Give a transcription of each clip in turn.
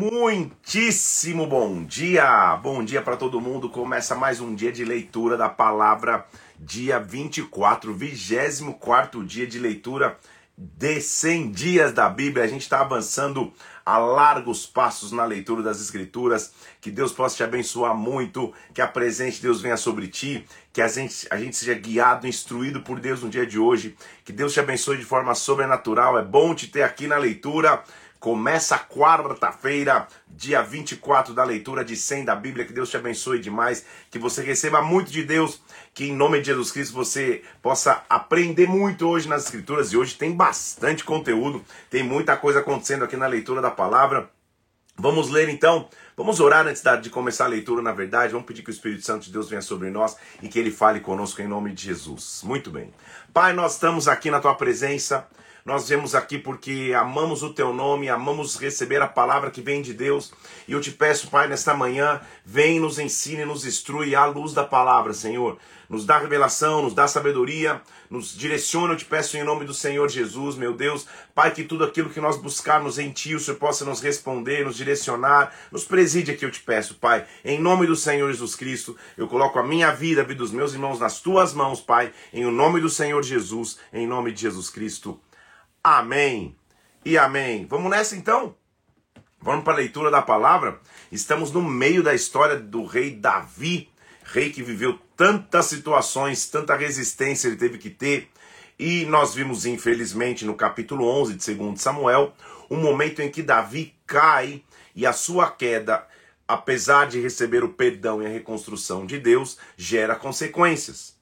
Muitíssimo bom dia! Bom dia para todo mundo. Começa mais um dia de leitura da palavra, dia 24, 24 dia de leitura de 100 dias da Bíblia. A gente está avançando a largos passos na leitura das Escrituras. Que Deus possa te abençoar muito, que a presença de Deus venha sobre ti, que a gente, a gente seja guiado, instruído por Deus no dia de hoje. Que Deus te abençoe de forma sobrenatural. É bom te ter aqui na leitura. Começa quarta-feira, dia 24 da leitura de 100 da Bíblia. Que Deus te abençoe demais, que você receba muito de Deus, que em nome de Jesus Cristo você possa aprender muito hoje nas Escrituras. E hoje tem bastante conteúdo, tem muita coisa acontecendo aqui na leitura da palavra. Vamos ler então, vamos orar antes de começar a leitura, na verdade. Vamos pedir que o Espírito Santo de Deus venha sobre nós e que ele fale conosco em nome de Jesus. Muito bem. Pai, nós estamos aqui na tua presença. Nós viemos aqui porque amamos o teu nome, amamos receber a palavra que vem de Deus. E eu te peço, Pai, nesta manhã, vem, nos ensine, nos instrui à luz da palavra, Senhor. Nos dá revelação, nos dá sabedoria, nos direciona, eu te peço em nome do Senhor Jesus, meu Deus. Pai, que tudo aquilo que nós buscarmos em Ti, o Senhor possa nos responder, nos direcionar, nos preside aqui, eu te peço, Pai. Em nome do Senhor Jesus Cristo, eu coloco a minha vida, a vida dos meus irmãos nas Tuas mãos, Pai. Em nome do Senhor Jesus, em nome de Jesus Cristo. Amém e amém. Vamos nessa então? Vamos para a leitura da palavra? Estamos no meio da história do rei Davi, rei que viveu tantas situações, tanta resistência ele teve que ter. E nós vimos, infelizmente, no capítulo 11 de 2 Samuel, um momento em que Davi cai e a sua queda, apesar de receber o perdão e a reconstrução de Deus, gera consequências.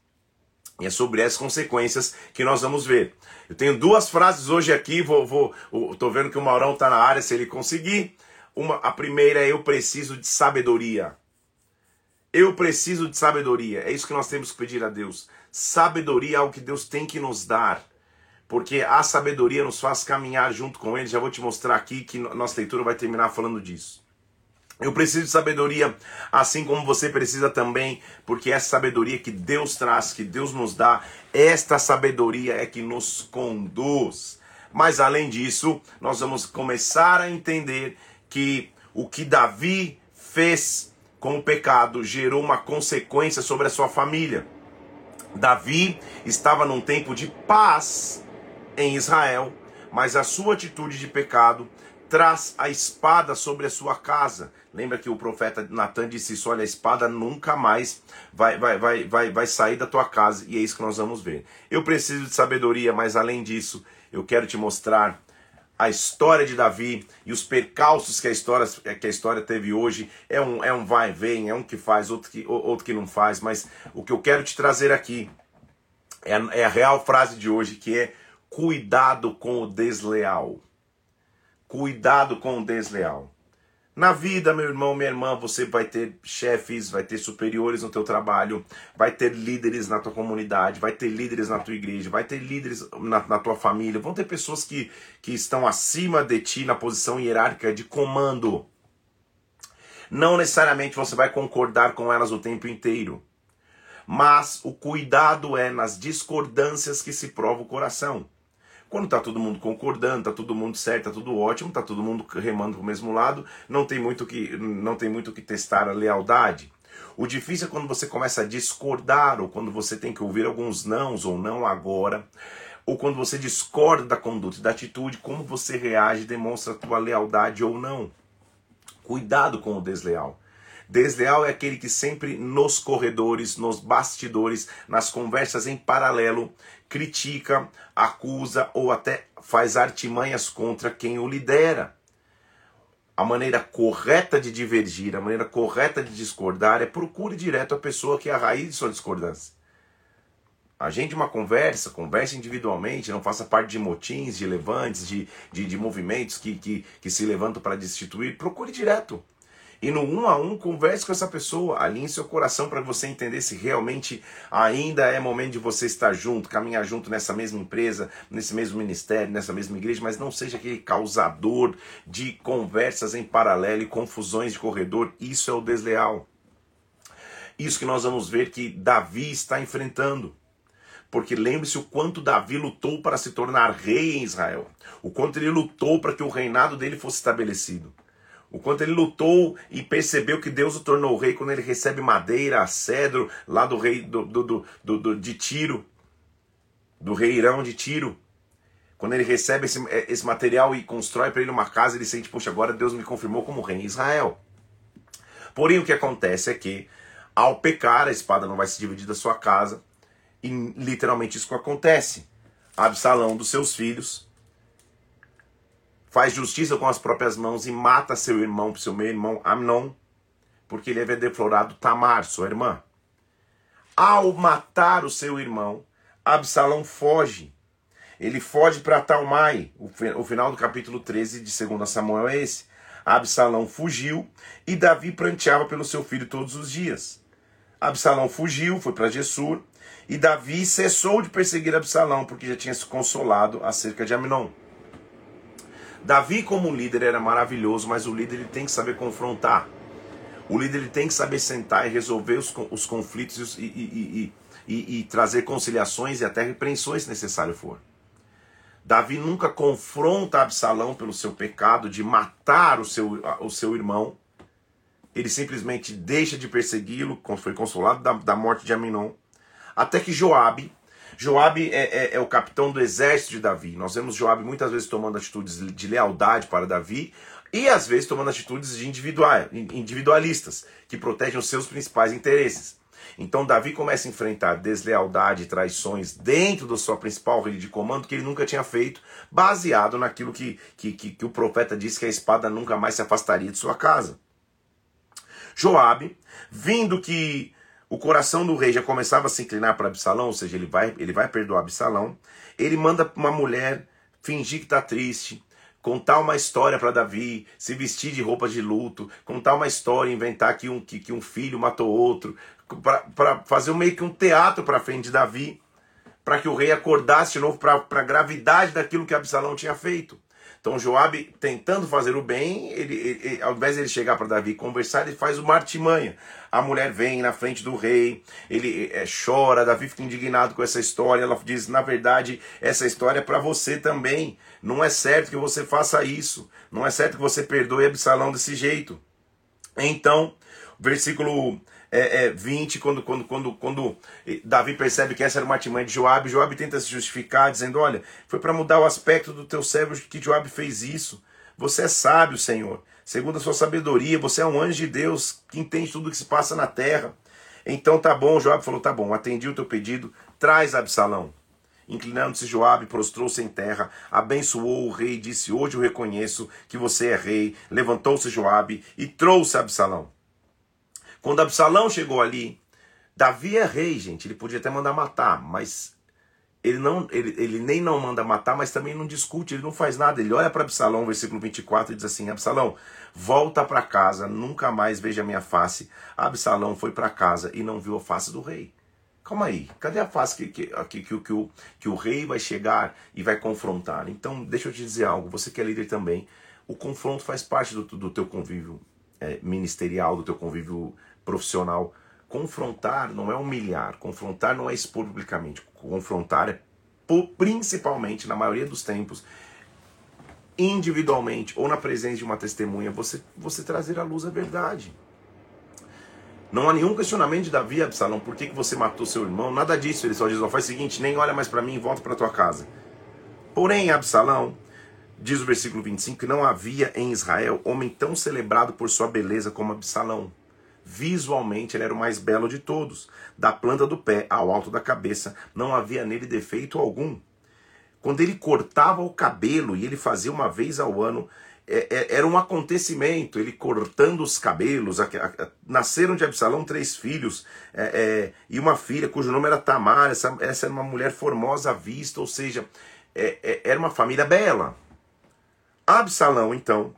E é sobre essas consequências que nós vamos ver. Eu tenho duas frases hoje aqui, vou, vou, tô vendo que o Maurão está na área, se ele conseguir. Uma, a primeira é eu preciso de sabedoria. Eu preciso de sabedoria. É isso que nós temos que pedir a Deus. Sabedoria é algo que Deus tem que nos dar. Porque a sabedoria nos faz caminhar junto com Ele. Já vou te mostrar aqui que nossa leitura vai terminar falando disso. Eu preciso de sabedoria, assim como você precisa também, porque essa sabedoria que Deus traz, que Deus nos dá, esta sabedoria é que nos conduz. Mas além disso, nós vamos começar a entender que o que Davi fez com o pecado gerou uma consequência sobre a sua família. Davi estava num tempo de paz em Israel, mas a sua atitude de pecado traz a espada sobre a sua casa. Lembra que o profeta Natan disse isso: olha, a espada nunca mais vai, vai, vai, vai, vai sair da tua casa. E é isso que nós vamos ver. Eu preciso de sabedoria, mas além disso, eu quero te mostrar a história de Davi e os percalços que a história, que a história teve hoje. É um, é um vai e vem, é um que faz, outro que, outro que não faz. Mas o que eu quero te trazer aqui é a, é a real frase de hoje, que é cuidado com o desleal. Cuidado com o desleal. Na vida, meu irmão, minha irmã, você vai ter chefes, vai ter superiores no teu trabalho, vai ter líderes na tua comunidade, vai ter líderes na tua igreja, vai ter líderes na, na, tua família, vão ter pessoas que, que estão acima de ti na posição hierárquica de comando. Não necessariamente você vai concordar com elas o tempo inteiro, mas o cuidado é nas discordâncias que se prova o coração. Quando está todo mundo concordando, está todo mundo certo, está tudo ótimo, está todo mundo remando para o mesmo lado, não tem muito que não tem muito que testar a lealdade. O difícil é quando você começa a discordar ou quando você tem que ouvir alguns nãos ou não agora, ou quando você discorda da conduta e da atitude, como você reage demonstra a tua lealdade ou não. Cuidado com o desleal. Desleal é aquele que sempre nos corredores, nos bastidores, nas conversas em paralelo, critica, acusa ou até faz artimanhas contra quem o lidera. A maneira correta de divergir, a maneira correta de discordar é procure direto a pessoa que é a raiz de sua discordância. Agende uma conversa, converse individualmente, não faça parte de motins, de levantes, de, de, de movimentos que, que, que se levantam para destituir. Procure direto. E no um a um, converse com essa pessoa, alinhe seu coração para você entender se realmente ainda é momento de você estar junto, caminhar junto nessa mesma empresa, nesse mesmo ministério, nessa mesma igreja, mas não seja aquele causador de conversas em paralelo e confusões de corredor. Isso é o desleal. Isso que nós vamos ver que Davi está enfrentando. Porque lembre-se o quanto Davi lutou para se tornar rei em Israel, o quanto ele lutou para que o reinado dele fosse estabelecido. O quanto ele lutou e percebeu que Deus o tornou rei quando ele recebe madeira, cedro lá do rei do, do, do, do de Tiro, do rei Irão de Tiro. Quando ele recebe esse, esse material e constrói para ele uma casa, ele sente, poxa, agora Deus me confirmou como rei em Israel. Porém, o que acontece é que, ao pecar, a espada não vai se dividir da sua casa, e literalmente isso acontece. Absalão dos seus filhos faz justiça com as próprias mãos e mata seu irmão, seu meu irmão Amnon, porque ele havia deflorado Tamar, sua irmã. Ao matar o seu irmão, Absalão foge. Ele foge para Talmai. O final do capítulo 13 de 2 Samuel é esse. Absalão fugiu e Davi pranteava pelo seu filho todos os dias. Absalão fugiu, foi para Gessur, e Davi cessou de perseguir Absalão, porque já tinha se consolado acerca de Aminon. Davi, como líder, era maravilhoso, mas o líder ele tem que saber confrontar. O líder ele tem que saber sentar e resolver os, os conflitos e, e, e, e, trazer conciliações e até repreensões se necessário for. Davi nunca confronta Absalão pelo seu pecado de matar o seu, o seu irmão. Ele simplesmente deixa de persegui-lo, foi consolado da, da morte de Aminon. Até que Joabe, Joabe é, é, é, o capitão do exército de Davi. Nós vemos Joabe muitas vezes tomando atitudes de lealdade para Davi e às vezes tomando atitudes de individualistas, que protegem os seus principais interesses. Então Davi começa a enfrentar deslealdade e traições dentro da sua principal rede de comando que ele nunca tinha feito, baseado naquilo que, que, que, que o profeta disse que a espada nunca mais se afastaria de sua casa. Joabe, vindo que o coração do rei já começava a se inclinar para Absalão, ou seja, ele vai, ele vai perdoar Absalão, ele manda uma mulher fingir que está triste, contar uma história para Davi, se vestir de roupa de luto, contar uma história, inventar que um, que, que um filho matou outro, para fazer meio que um teatro para frente de Davi, para que o rei acordasse de novo para a gravidade daquilo que Absalão tinha feito. Então Joabe tentando fazer o bem, ele, ele, ao invés de ele chegar para Davi conversar, ele faz uma artimanha. A mulher vem na frente do rei, ele é, chora, Davi fica indignado com essa história. Ela diz: na verdade, essa história é para você também. Não é certo que você faça isso. Não é certo que você perdoe Absalão desse jeito. Então, versículo é, é, 20, quando, quando, quando, quando Davi percebe que essa era uma artimanha de Joabe, Joabe tenta se justificar, dizendo: Olha, foi para mudar o aspecto do teu servo que Joabe fez isso. Você é sábio, Senhor. Segundo a sua sabedoria, você é um anjo de Deus que entende tudo o que se passa na terra. Então tá bom, Joabe falou: Tá bom, atendi o teu pedido, traz Absalão. Inclinando-se Joabe, prostrou-se em terra, abençoou o rei e disse: Hoje eu reconheço que você é rei. Levantou-se Joabe e trouxe Absalão. Quando Absalão chegou ali, Davi é rei, gente. Ele podia até mandar matar, mas ele, não, ele, ele nem não manda matar, mas também não discute, ele não faz nada. Ele olha para Absalão, versículo 24, e diz assim: Absalão, volta para casa, nunca mais veja minha face. Absalão foi para casa e não viu a face do rei. Calma aí, cadê a face que, que, que, que, que, o, que o rei vai chegar e vai confrontar? Então, deixa eu te dizer algo, você que é líder também, o confronto faz parte do, do teu convívio é, ministerial, do teu convívio profissional. Confrontar não é humilhar, confrontar não é expor publicamente, confrontar é principalmente, na maioria dos tempos, individualmente ou na presença de uma testemunha, você, você trazer à luz a verdade. Não há nenhum questionamento de Davi, Absalão, por que, que você matou seu irmão? Nada disso. Ele só diz: ó, faz o seguinte, nem olha mais para mim e volta para tua casa. Porém, Absalão, diz o versículo 25, que não havia em Israel homem tão celebrado por sua beleza como Absalão. Visualmente ele era o mais belo de todos. Da planta do pé ao alto da cabeça, não havia nele defeito algum. Quando ele cortava o cabelo, e ele fazia uma vez ao ano, é, é, era um acontecimento, ele cortando os cabelos. nasceram de Absalão três filhos é, é, e uma filha cujo nome era Tamar. Essa, essa era uma mulher formosa à vista, ou seja, é, é, era uma família bela. Absalão, então,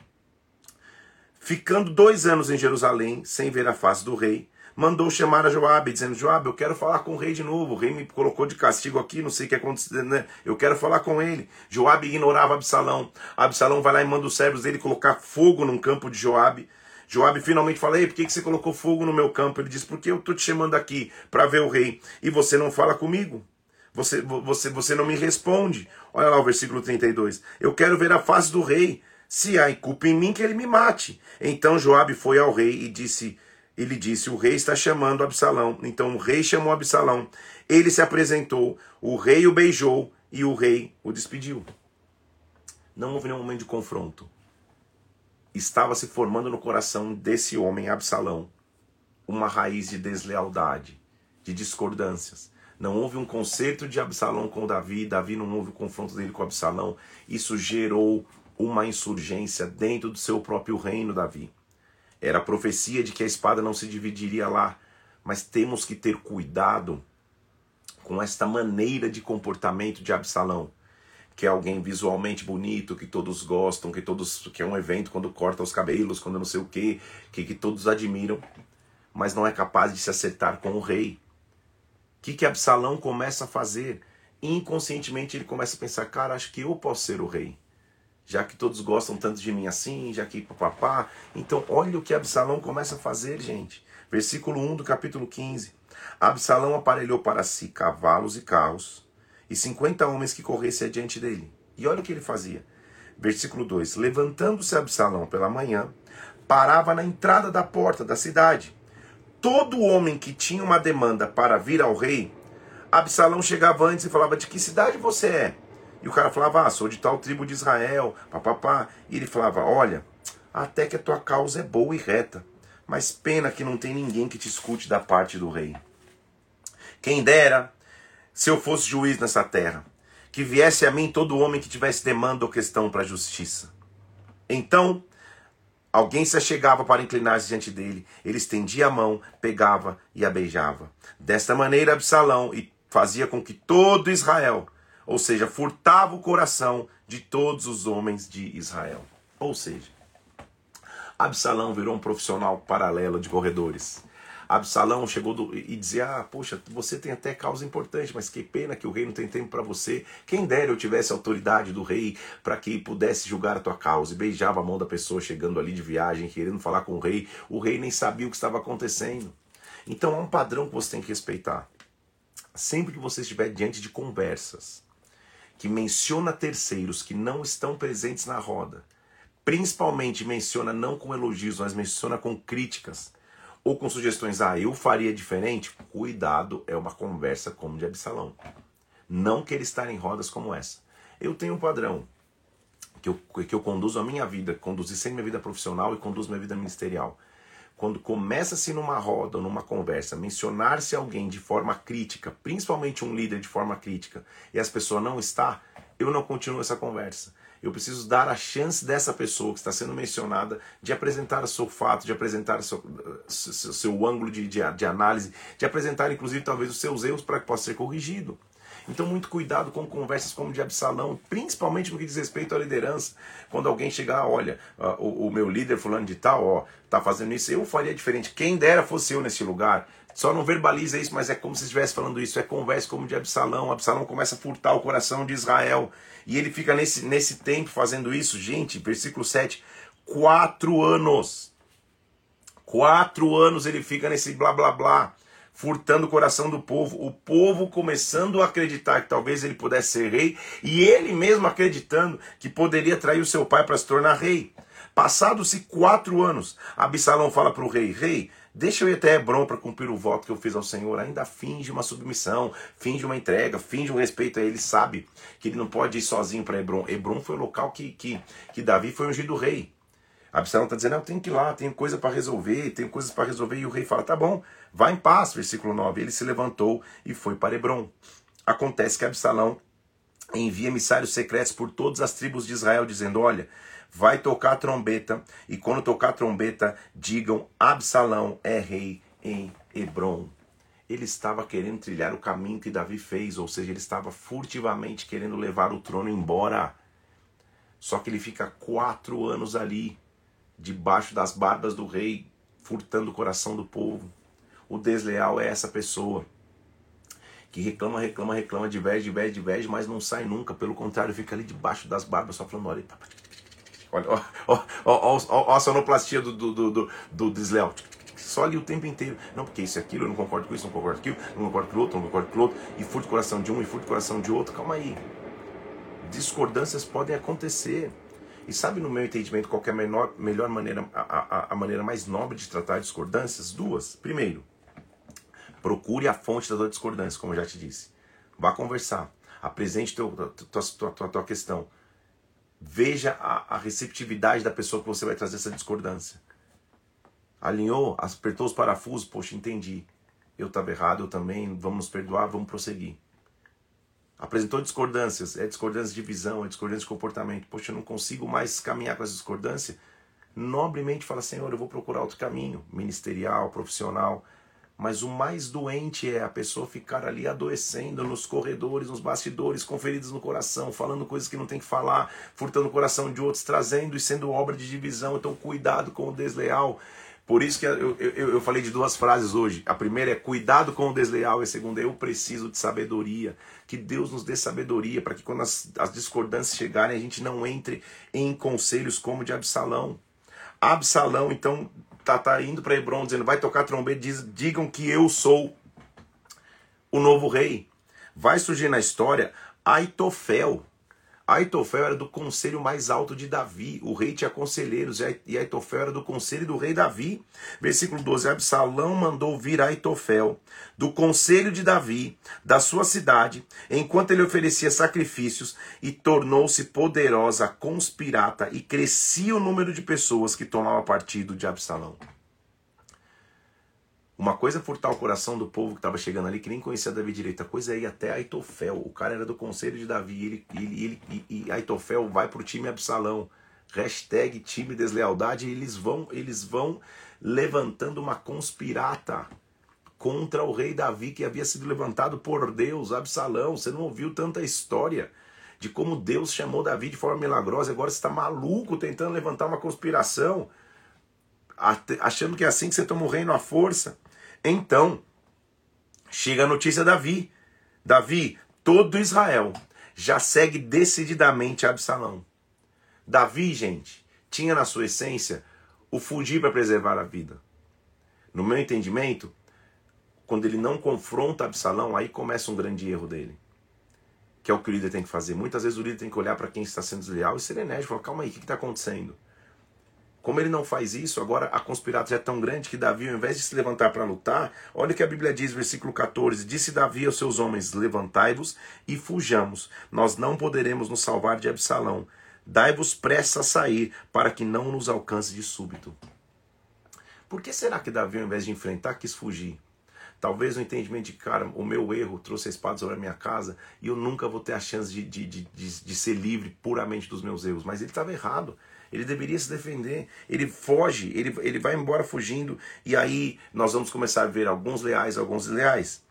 ficando dois anos em Jerusalém, sem ver a face do rei, mandou chamar a Joabe, dizendo: Joabe, eu quero falar com o rei de novo. O rei me colocou de castigo aqui, não sei o que aconteceu, né? Eu quero falar com ele. Joabe ignorava Absalão. Absalão vai lá e manda os servos dele colocar fogo num campo de Joabe. Joabe finalmente fala: Ei, por que, você colocou fogo no meu campo? Ele diz: Porque eu estou te chamando aqui para ver o rei e você não fala comigo. Você, você, você não me responde. Olha lá o versículo 32. Eu quero ver a face do rei Se há culpa em mim, que ele me mate. Então Joabe foi ao rei e disse: ele disse: O rei está chamando Absalão. Então o rei chamou Absalão. Ele se apresentou, o rei o beijou e o rei o despediu. Não houve nenhum momento de confronto. Estava se formando no coração desse homem, Absalão, uma raiz de deslealdade, de discordâncias. Não houve um concerto de Absalão com Davi, Davi não houve o confronto dele com Absalão. Isso gerou uma insurgência dentro do seu próprio reino, Davi. Era a profecia de que a espada não se dividiria lá. Mas temos que ter cuidado com esta maneira de comportamento de Absalão, que é alguém visualmente bonito, que todos gostam, que todos que é um evento quando corta os cabelos, quando não sei o quê, que, que todos admiram, mas não é capaz de se acertar com o rei. O que, que Absalão começa a fazer? Inconscientemente ele começa a pensar, cara, acho que eu posso ser o rei já que todos gostam tanto de mim assim, já que papá. Então, olha o que Absalão começa a fazer, gente. Versículo 1 do capítulo 15. Absalão aparelhou para si cavalos e carros e 50 homens que corressem adiante dele. E olha o que ele fazia. Versículo 2: Levantando-se Absalão pela manhã, parava na entrada da porta da cidade. Todo homem que tinha uma demanda para vir ao rei, Absalão chegava antes e falava: De que cidade você é? E o cara falava, ah, sou de tal tribo de Israel, papapá. E ele falava, olha, até que a tua causa é boa e reta, mas pena que não tem ninguém que te escute da parte do rei. Quem dera se eu fosse juiz nessa terra, que viesse a mim todo homem que tivesse demanda ou questão para a justiça. Então, alguém se achegava para inclinar-se diante dele, ele estendia a mão, pegava e a beijava. Desta maneira, Absalão fazia com que todo Israel ou seja, furtava o coração de todos os homens de Israel. Ou seja, Absalão virou um profissional paralelo de corredores. Absalão chegou do, e dizia: Ah, poxa, você tem até causa importante, mas que pena que o rei não tem tempo para você. Quem dera eu tivesse autoridade do rei para que pudesse julgar a tua causa. E beijava a mão da pessoa chegando ali de viagem, querendo falar com o rei. O rei nem sabia o que estava acontecendo. Então há um padrão que você tem que respeitar. Sempre que você estiver diante de conversas, que menciona terceiros que não estão presentes na roda, principalmente menciona não com elogios, mas menciona com críticas ou com sugestões, ah, eu faria diferente, cuidado, é uma conversa como de Absalão. Não querer estar em rodas como essa. Eu tenho um padrão que eu, que eu conduzo a minha vida, conduzi sempre minha vida profissional e conduzo minha vida ministerial quando começa-se numa roda ou numa conversa, mencionar-se alguém de forma crítica, principalmente um líder de forma crítica, e essa pessoa não está, eu não continuo essa conversa. Eu preciso dar a chance dessa pessoa que está sendo mencionada de apresentar o seu fato, de apresentar o seu, seu, seu ângulo de, de, de análise, de apresentar inclusive talvez os seus erros para que possa ser corrigido. Então, muito cuidado com conversas como de Absalão, principalmente no que diz respeito à liderança. Quando alguém chegar, olha, o, o, meu líder fulano de tal, ó, tá fazendo isso, eu faria diferente. Quem dera fosse eu nesse lugar. Só não verbaliza isso, mas é como se estivesse falando isso. É conversa como de Absalão. Absalão começa a furtar o coração de Israel. E ele fica nesse, nesse tempo fazendo isso. Gente, versículo 7. Quatro anos. Quatro anos ele fica nesse blá blá blá furtando o coração do povo, o povo começando a acreditar que talvez ele pudesse ser rei, e ele mesmo acreditando que poderia trair o seu pai para se tornar rei. Passados-se quatro anos, Absalão fala para o rei: Rei, deixa eu ir até Hebron para cumprir o voto que eu fiz ao Senhor. Ainda finge uma submissão, finge uma entrega, finge um respeito a ele. Sabe que ele não pode ir sozinho para Hebron. Hebron foi o local que, que, que Davi foi ungido rei. Absalão está dizendo: Eu tenho que ir lá, tenho coisa para resolver, tenho coisas para resolver. E o rei fala: Tá bom, Vá em paz, versículo 9. Ele se levantou e foi para Hebron. Acontece que Absalão envia emissários secretos por todas as tribos de Israel, dizendo: Olha, vai tocar a trombeta, e quando tocar a trombeta, digam: Absalão é rei em Hebron. Ele estava querendo trilhar o caminho que Davi fez, ou seja, ele estava furtivamente querendo levar o trono embora. Só que ele fica quatro anos ali, debaixo das barbas do rei, furtando o coração do povo. O desleal é essa pessoa que reclama, reclama, reclama, diverge, diverge, diverge, mas não sai nunca. Pelo contrário, fica ali debaixo das barbas só falando, olha, olha, ó, ó, ó, a sonoplastia do, do, do, do desleal. Só ali o tempo inteiro. Não, porque isso e aquilo, eu não concordo com isso, não concordo com aquilo, não concordo com o outro, não concordo com o outro. E furto o coração de um e furto o coração de outro. Calma aí. Discordâncias podem acontecer. E sabe, no meu entendimento, qual é a menor, melhor maneira, a, a, a maneira mais nobre de tratar discordâncias? Duas. Primeiro, procure a fonte da discordância, como eu já te disse. Vá conversar. Apresente teu, tua, tua, tua, tua questão. Veja a, a receptividade da pessoa que você vai trazer essa discordância. Alinhou, apertou os parafusos, poxa, entendi. Eu estava errado, eu também, vamos nos perdoar, vamos prosseguir. Apresentou discordâncias, é discordância de visão, é discordância de comportamento. Poxa, eu não consigo mais caminhar com essa discordância. Nobremente fala, Senhor, eu vou procurar outro caminho, ministerial, profissional. Mas o mais doente é a pessoa ficar ali adoecendo nos corredores, nos bastidores, com feridas no coração, falando coisas que não tem que falar, furtando o coração de outros, trazendo e sendo obra de divisão. Então, cuidado com o desleal. Por isso que eu, eu, eu, falei de duas frases hoje. A primeira é cuidado com o desleal, e a segunda é eu preciso de sabedoria. Que Deus nos dê sabedoria para que quando as, as discordâncias chegarem, a gente não entre em conselhos como de Absalão. Absalão, então, tá, tá indo para Hebron dizendo: vai tocar trombeta, diz, digam que eu sou o novo rei. Vai surgir na história Aitofel. Aitofel era do conselho mais alto de Davi. O rei tinha conselheiros e Aitofel era do conselho do rei Davi. Versículo 12: Absalão mandou vir Aitofel do conselho de Davi, da sua cidade, enquanto ele oferecia sacrifícios e tornou-se poderosa conspirata e crescia o número de pessoas que tomavam partido de Absalão. Uma coisa é furtar o coração do povo que estava chegando ali, que nem conhecia Davi direito. A coisa é ir até Aitofel. O cara era do conselho de Davi. Ele, ele, ele, e, e Aitofel vai pro time Absalão. Hashtag time deslealdade. E eles vão, eles vão levantando uma conspirata contra o rei Davi que havia sido levantado por Deus, Absalão. Você não ouviu tanta história de como Deus chamou Davi de forma milagrosa. Agora você está maluco tentando levantar uma conspiração, achando que é assim que você toma o reino à força. Então, chega a notícia a Davi. Davi, todo Israel já segue decididamente Absalão. Davi, gente, tinha na sua essência o fugir para preservar a vida. No meu entendimento, quando ele não confronta Absalão, aí começa um grande erro dele. Que é o que o líder tem que fazer. Muitas vezes o líder tem que olhar para quem está sendo desleal e ser enérgico. Falar, calma aí, o que está acontecendo? Como ele não faz isso, agora a conspiração é tão grande que Davi, ao invés de se levantar para lutar, olha o que a Bíblia diz, versículo 14: Disse Davi aos seus homens: Levantai-vos e fujamos, nós não poderemos nos salvar de Absalão. Dai-vos pressa a sair, para que não nos alcance de súbito. Por que será que Davi, ao invés de enfrentar, quis fugir? Talvez o entendimento de, cara, o meu erro trouxe a espada sobre a minha casa e eu nunca vou ter a chance de, de, de, de, de ser livre puramente dos meus erros. Mas ele estava errado. Ele deveria se defender. Ele foge, ele, ele vai embora fugindo. E aí nós vamos começar a ver alguns leais, alguns leais.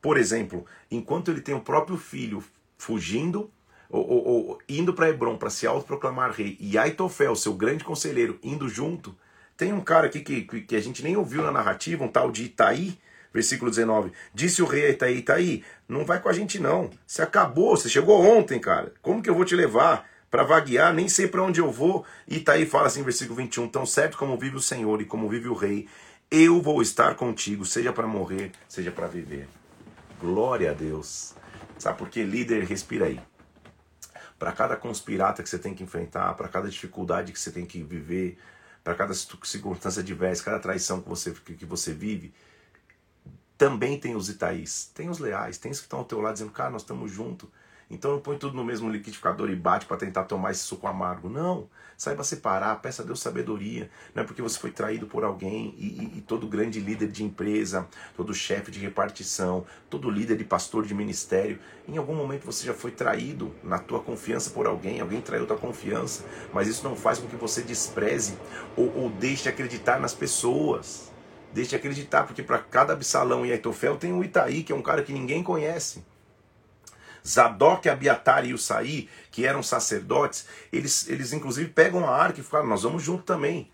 Por exemplo, enquanto ele tem o próprio filho fugindo, ou, ou, ou indo para Hebron para se autoproclamar rei, e Aitofel, seu grande conselheiro, indo junto, tem um cara aqui que, que, que a gente nem ouviu na narrativa, um tal de Itaí, versículo 19. Disse o rei a Itaí: Itaí, não vai com a gente não. Você acabou, você chegou ontem, cara. Como que eu vou te levar? para vaguear, nem sei para onde eu vou. E tá aí fala assim, versículo 21, tão certo como vive o Senhor e como vive o rei, eu vou estar contigo, seja para morrer, seja para viver. Glória a Deus. Sabe por que líder respira aí? Para cada conspirata que você tem que enfrentar, para cada dificuldade que você tem que viver, para cada circunstância adversa, cada traição que você, que você vive, também tem os Itaís, tem os leais, tem os que estão ao teu lado dizendo, cara, nós estamos juntos. Então não põe tudo no mesmo liquidificador e bate para tentar tomar esse suco amargo. Não. Saiba separar, peça a Deus sabedoria. Não é porque você foi traído por alguém e, e, e todo grande líder de empresa, todo chefe de repartição, todo líder de pastor de ministério, em algum momento você já foi traído na tua confiança por alguém, alguém traiu tua confiança, mas isso não faz com que você despreze ou, ou deixe de acreditar nas pessoas. Deixe de acreditar, porque para cada Absalão e Aitofel tem o Itaí, que é um cara que ninguém conhece. Zadok, Abiatar e Usaí, que eram sacerdotes, eles, eles inclusive pegam a arca e falam, nós vamos junto também.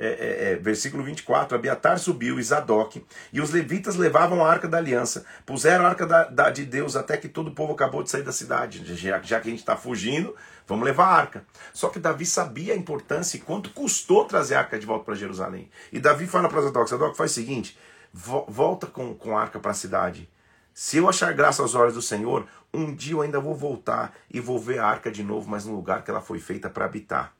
É, é, é, versículo 24, Abiatar subiu e Zadok, e os levitas levavam a arca da aliança, puseram a arca da, da, de Deus até que todo o povo acabou de sair da cidade. Já, já que a gente está fugindo, vamos levar a arca. Só que Davi sabia a importância e quanto custou trazer a arca de volta para Jerusalém. E Davi fala para Zadok: Zadok, faz o seguinte, volta com, com a arca para a cidade Se eu achar graça aos olhos do Senhor, um dia eu ainda vou voltar e vou ver a arca de novo, mas no lugar que ela foi feita para habitar.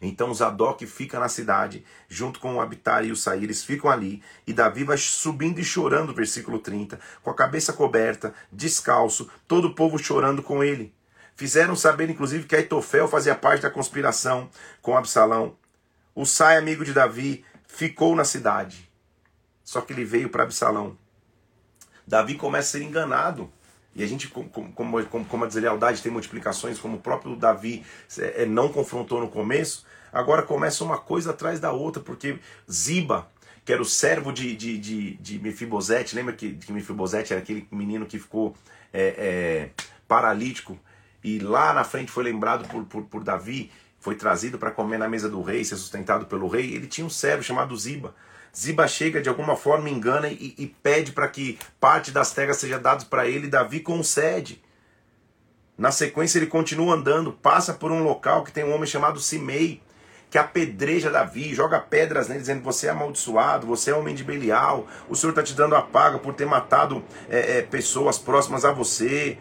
Então Zadok fica na cidade, junto com o Abitar e o Sair, eles ficam ali, e Davi vai subindo e chorando, versículo 30, com a cabeça coberta, descalço, todo o povo chorando com ele. Fizeram saber, inclusive, que Aitofel fazia parte da conspiração com Absalão. O Sai, amigo de Davi, ficou na cidade. Só que ele veio para Absalão. Davi começa a ser enganado. E a gente, como, como, como a deslealdade tem multiplicações, como o próprio Davi é, não confrontou no começo, agora começa uma coisa atrás da outra, porque Ziba, que era o servo de, de, de, de Mefibosete, lembra que, que Mefibosete era aquele menino que ficou é, é, paralítico, e lá na frente foi lembrado por, por, por Davi, foi trazido para comer na mesa do rei, ser sustentado pelo rei, ele tinha um servo chamado Ziba. Ziba chega de alguma forma, engana e, e pede para que parte das terras seja dada para ele. Davi concede. Na sequência, ele continua andando, passa por um local que tem um homem chamado Simei, que apedreja Davi, joga pedras nele, dizendo: Você é amaldiçoado, você é homem de Belial, o Senhor está te dando a paga por ter matado é, é, pessoas próximas a você.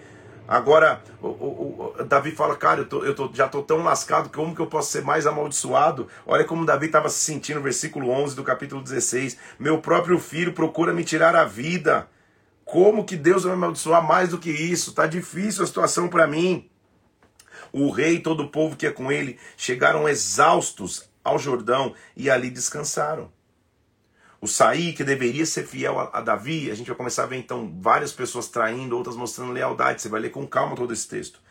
Agora, o, o, o, Davi fala, cara, eu, tô, eu tô, já estou tão lascado, como que eu posso ser mais amaldiçoado? Olha como Davi estava se sentindo, versículo 11 do capítulo 16. Meu próprio filho procura me tirar a vida. Como que Deus vai me amaldiçoar mais do que isso? Tá difícil a situação para mim. O rei e todo o povo que é com ele chegaram exaustos ao Jordão e ali descansaram o Saí, que deveria ser fiel a, a, Davi, a gente vai começar a ver então várias pessoas traindo, outras mostrando lealdade. Você vai ler com calma todo esse texto.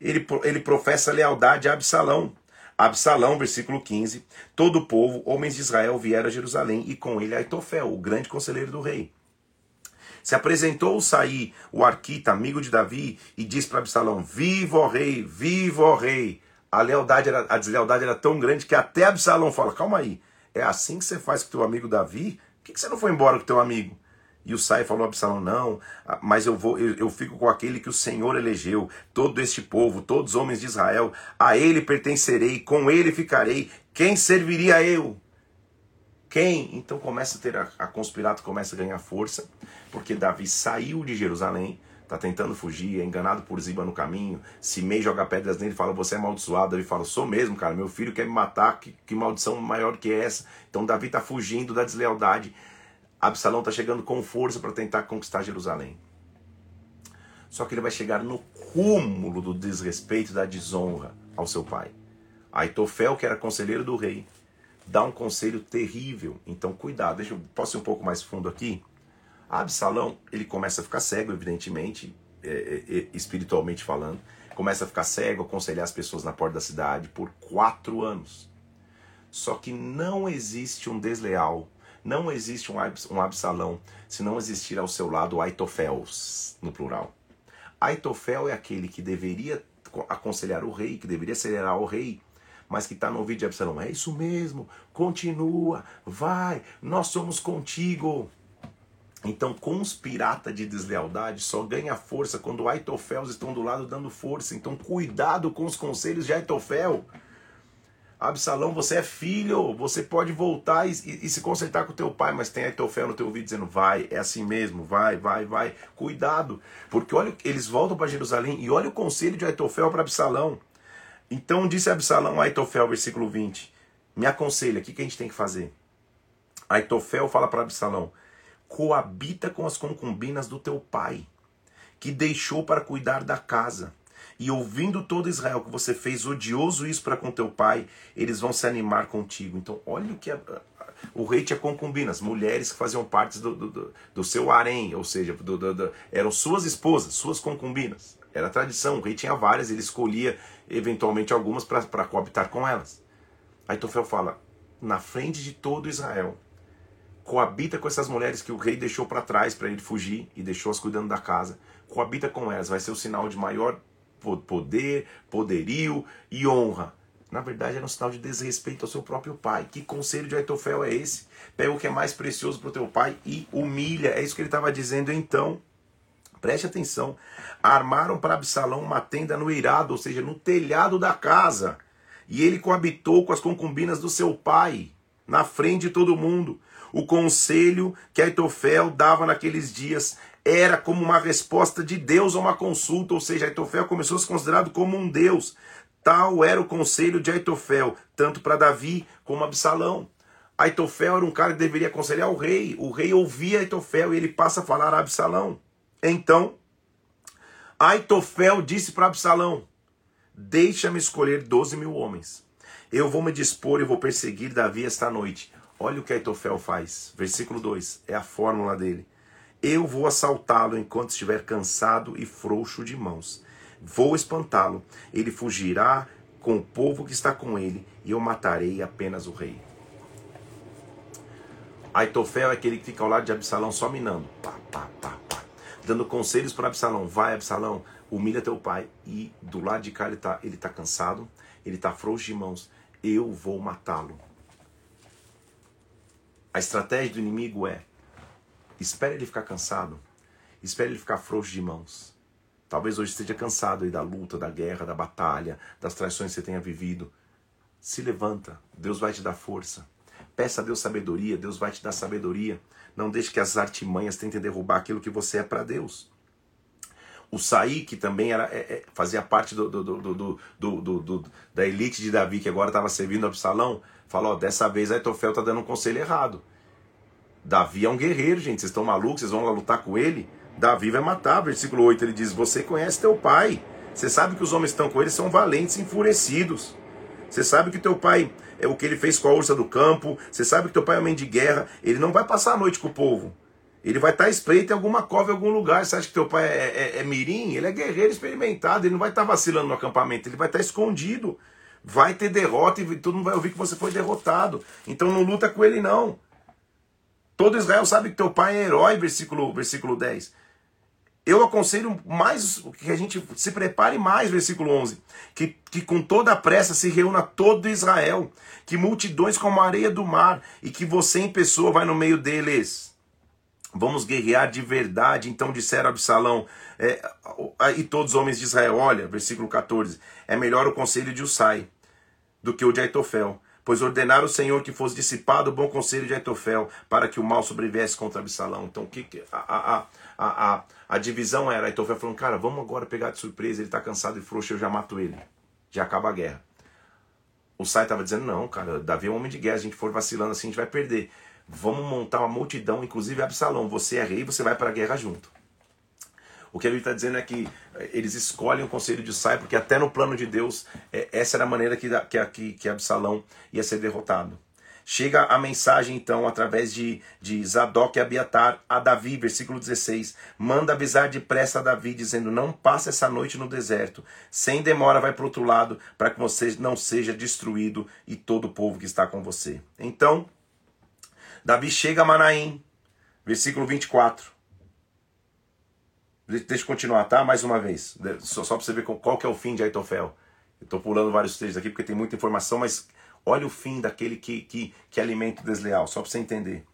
Ele, ele professa lealdade a Absalão. Absalão, versículo 15: Todo o povo, homens de Israel, vieram a Jerusalém e com ele Aitofel, o grande conselheiro do rei. Se apresentou o Saí, o arquita, amigo de Davi, e disse para Absalão: Viva o rei, viva o rei. A lealdade, era, a deslealdade era tão grande que até Absalão fala: Calma aí, é assim que você faz com teu amigo Davi? Por que, que você não foi embora com teu amigo? E o Sai falou a Absalão: Não, ah, mas eu vou, eu, eu, fico com aquele que o Senhor elegeu, todo este povo, todos os homens de Israel, a ele pertencerei, com ele ficarei. Quem serviria eu? Quem? Então começa a ter a, a conspirato começa a ganhar força, porque Davi saiu de Jerusalém, tá tentando fugir, é enganado por Ziba no caminho. Simei joga pedras nele fala: Você é amaldiçoado. Davi fala: Sou mesmo, cara. Meu filho quer me matar. Que, que maldição maior que essa? Então Davi está fugindo da deslealdade. Absalão está chegando com força para tentar conquistar Jerusalém. Só que ele vai chegar no cúmulo do desrespeito e da desonra ao seu pai. Aitofel, que era conselheiro do rei, dá um conselho terrível. Então, cuidado. Deixa eu, posso ir um pouco mais fundo aqui? Absalão, ele começa a ficar cego, evidentemente, é, é, é, espiritualmente falando. Começa a ficar cego, aconselhar as pessoas na porta da cidade por quatro anos. Só que não existe um desleal, não existe um, um Absalão, se não existir ao seu lado Aitofels, no plural. Aitofel é aquele que deveria aconselhar o rei, que deveria acelerar o rei, mas que está no ouvido de Absalão. É isso mesmo, continua, vai, nós somos contigo. Então, piratas de deslealdade, só ganha força quando Aitofel estão do lado dando força. Então, cuidado com os conselhos de Aitofel. Absalão, você é filho, você pode voltar e, e, e se consertar com teu pai, mas tem Aitofel no teu ouvido dizendo, vai, é assim mesmo, vai, vai, vai. Cuidado, porque olha, eles voltam para Jerusalém e olha o conselho de Aitofel para Absalão. Então disse Absalão a Aitofel, versículo 20, me aconselha, o que, que a gente tem que fazer? Aitofel fala para Absalão, coabita com as concubinas do teu pai, que deixou para cuidar da casa. E ouvindo todo Israel que você fez odioso isso para com teu pai, eles vão se animar contigo. Então, olha o que é, o rei tinha concubinas, mulheres que faziam parte do, do, do seu harém, ou seja, do, do, eram suas esposas, suas concubinas. Era tradição, o rei tinha várias, ele escolhia eventualmente algumas para coabitar com elas. Aí Tofel fala: na frente de todo Israel, coabita com essas mulheres que o rei deixou para trás para ele fugir e deixou-as cuidando da casa. Coabita com elas, vai ser o sinal de maior poder, poderio e honra. Na verdade, era um sinal de desrespeito ao seu próprio pai. Que conselho de Aitofel é esse? Pega o que é mais precioso para o teu pai e humilha. É isso que ele estava dizendo então. Preste atenção. Armaram para Absalão uma tenda no irado, ou seja, no telhado da casa. E ele coabitou com as concubinas do seu pai, na frente de todo mundo. O conselho que Aitofel dava naqueles dias era como uma resposta de Deus a uma consulta, ou seja, Aitofel começou a ser considerado como um Deus. Tal era o conselho de Aitofel, tanto para Davi como Absalão. Aitofel era um cara que deveria aconselhar o rei. O rei ouvia Aitofel e ele passa a falar a Absalão. Então, Aitofel disse para Absalão: Deixa-me escolher 12 mil homens. Eu vou me dispor e vou perseguir Davi esta noite. Olha o que Aitofel faz. Versículo 2. É a fórmula dele. Eu vou assaltá-lo enquanto estiver cansado e frouxo de mãos. Vou espantá-lo. Ele fugirá com o povo que está com ele, e eu matarei apenas o rei. Aitofel é aquele que fica ao lado de Absalão só minando. Pá, pá, pá, pá. Dando conselhos para Absalão. Vai, Absalão, humilha teu pai. E do lado de cá ele está ele tá cansado, ele está frouxo de mãos. Eu vou matá-lo. A estratégia do inimigo é Espere ele ficar cansado. Espere ele ficar frouxo de mãos. Talvez hoje esteja cansado aí da luta, da guerra, da batalha, das traições que você tenha vivido. Se levanta, Deus vai te dar força. Peça a Deus sabedoria, Deus vai te dar sabedoria. Não deixe que as artimanhas tentem derrubar aquilo que você é para Deus. O Saí, que também era, é, é, fazia parte do, do, do, da elite de Davi, que agora estava servindo Absalão, falou: dessa vez Aitofel está dando um conselho errado. Davi é um guerreiro, gente. Vocês estão malucos? Vocês vão lá lutar com ele? Davi vai matar. Versículo 8 ele diz: Você conhece teu pai. Você sabe que os homens que estão com ele são valentes enfurecidos. Você sabe que teu pai é o que ele fez com a ursa do campo. Você sabe que teu pai é homem de guerra. Ele não vai passar a noite com o povo. Ele vai estar espreito em alguma cova, em algum lugar. Você acha que teu pai é, é, é mirim? Ele é guerreiro experimentado. Ele não vai estar vacilando no acampamento. Ele vai estar escondido. Vai ter derrota e todo mundo vai ouvir que você foi derrotado. Então não luta com ele, não. Todo Israel sabe que teu pai é herói, versículo, versículo 10. Eu aconselho mais que a gente se prepare mais, versículo 11. Que, que com toda a pressa se reúna todo Israel, que multidões como a areia do mar, e que você em pessoa vai no meio deles. Vamos guerrear de verdade. Então disseram Absalão é, e todos os homens de Israel: Olha, versículo 14: É melhor o conselho de Usai do que o de Aitofel pois ordenaram o Senhor que fosse dissipado o bom conselho de Aitofel, para que o mal sobrevivesse contra Absalão. Então, que, a, a, a, a, a divisão era, Aitofel falando, cara, vamos agora pegar de surpresa, ele está cansado e frouxo, eu já mato ele. Já acaba a guerra. O Sai estava dizendo, não, cara, Davi é um homem de guerra, se a gente for vacilando assim, a gente vai perder. Vamos montar uma multidão, inclusive Absalão, você é rei, você vai para a guerra junto. O que ele está dizendo é que eh, eles escolhem o conselho de Sai, porque até no plano de Deus, é, essa era a maneira que, que, que Absalão ia ser derrotado. Chega a mensagem, então, através de, de Zadok e Abiatar a Davi, versículo 16. Manda avisar depressa a Davi, dizendo: Não passe essa noite no deserto. Sem demora, vai para o outro lado, para que você não seja destruído e todo o povo que está com você. Então, Davi chega a Manaim, versículo 24. Deixa eu continuar, tá? Mais uma vez. Só, só para você ver qual que é o fim de Aitofel. Eu estou pulando vários trechos aqui porque tem muita informação, mas olha o fim daquele que, que, que alimenta o desleal, só para você entender.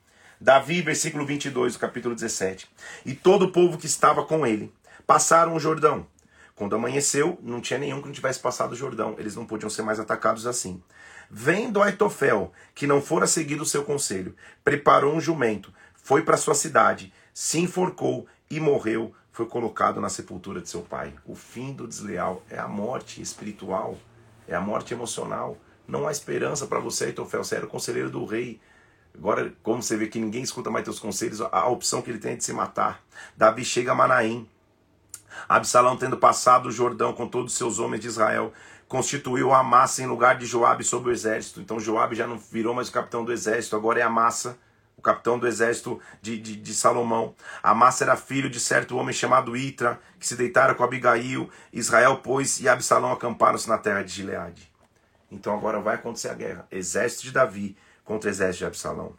Davi, versículo 22 do capítulo 17. E todo o povo que estava com ele passaram o Jordão. Quando amanheceu, não tinha nenhum que não tivesse passado o Jordão. Eles não podiam ser mais atacados assim. Vendo Aitofel que não fora seguido o seu conselho, preparou um jumento, foi para sua cidade, se enforcou e morreu foi colocado na sepultura de seu pai. O fim do desleal é a morte espiritual, é a morte emocional. Não há esperança para você, Aitofel. Você era o conselheiro do rei. Agora, como você vê que ninguém escuta mais teus conselhos, a opção que ele tem é de se matar. Davi chega a Manaim. Absalão, tendo passado o Jordão com todos os seus homens de Israel, constituiu a massa em lugar de Joabe sobre o exército. Então Joabe já não virou mais o capitão do exército, agora é a massa o capitão do exército de, de, de, Salomão. Amassa era filho de certo homem chamado Itra, que se deitara com Abigail. Israel, pois, e Absalão acamparam-se na terra de Gileade. Então agora vai acontecer a guerra. Exército de Davi contra exército de Absalão.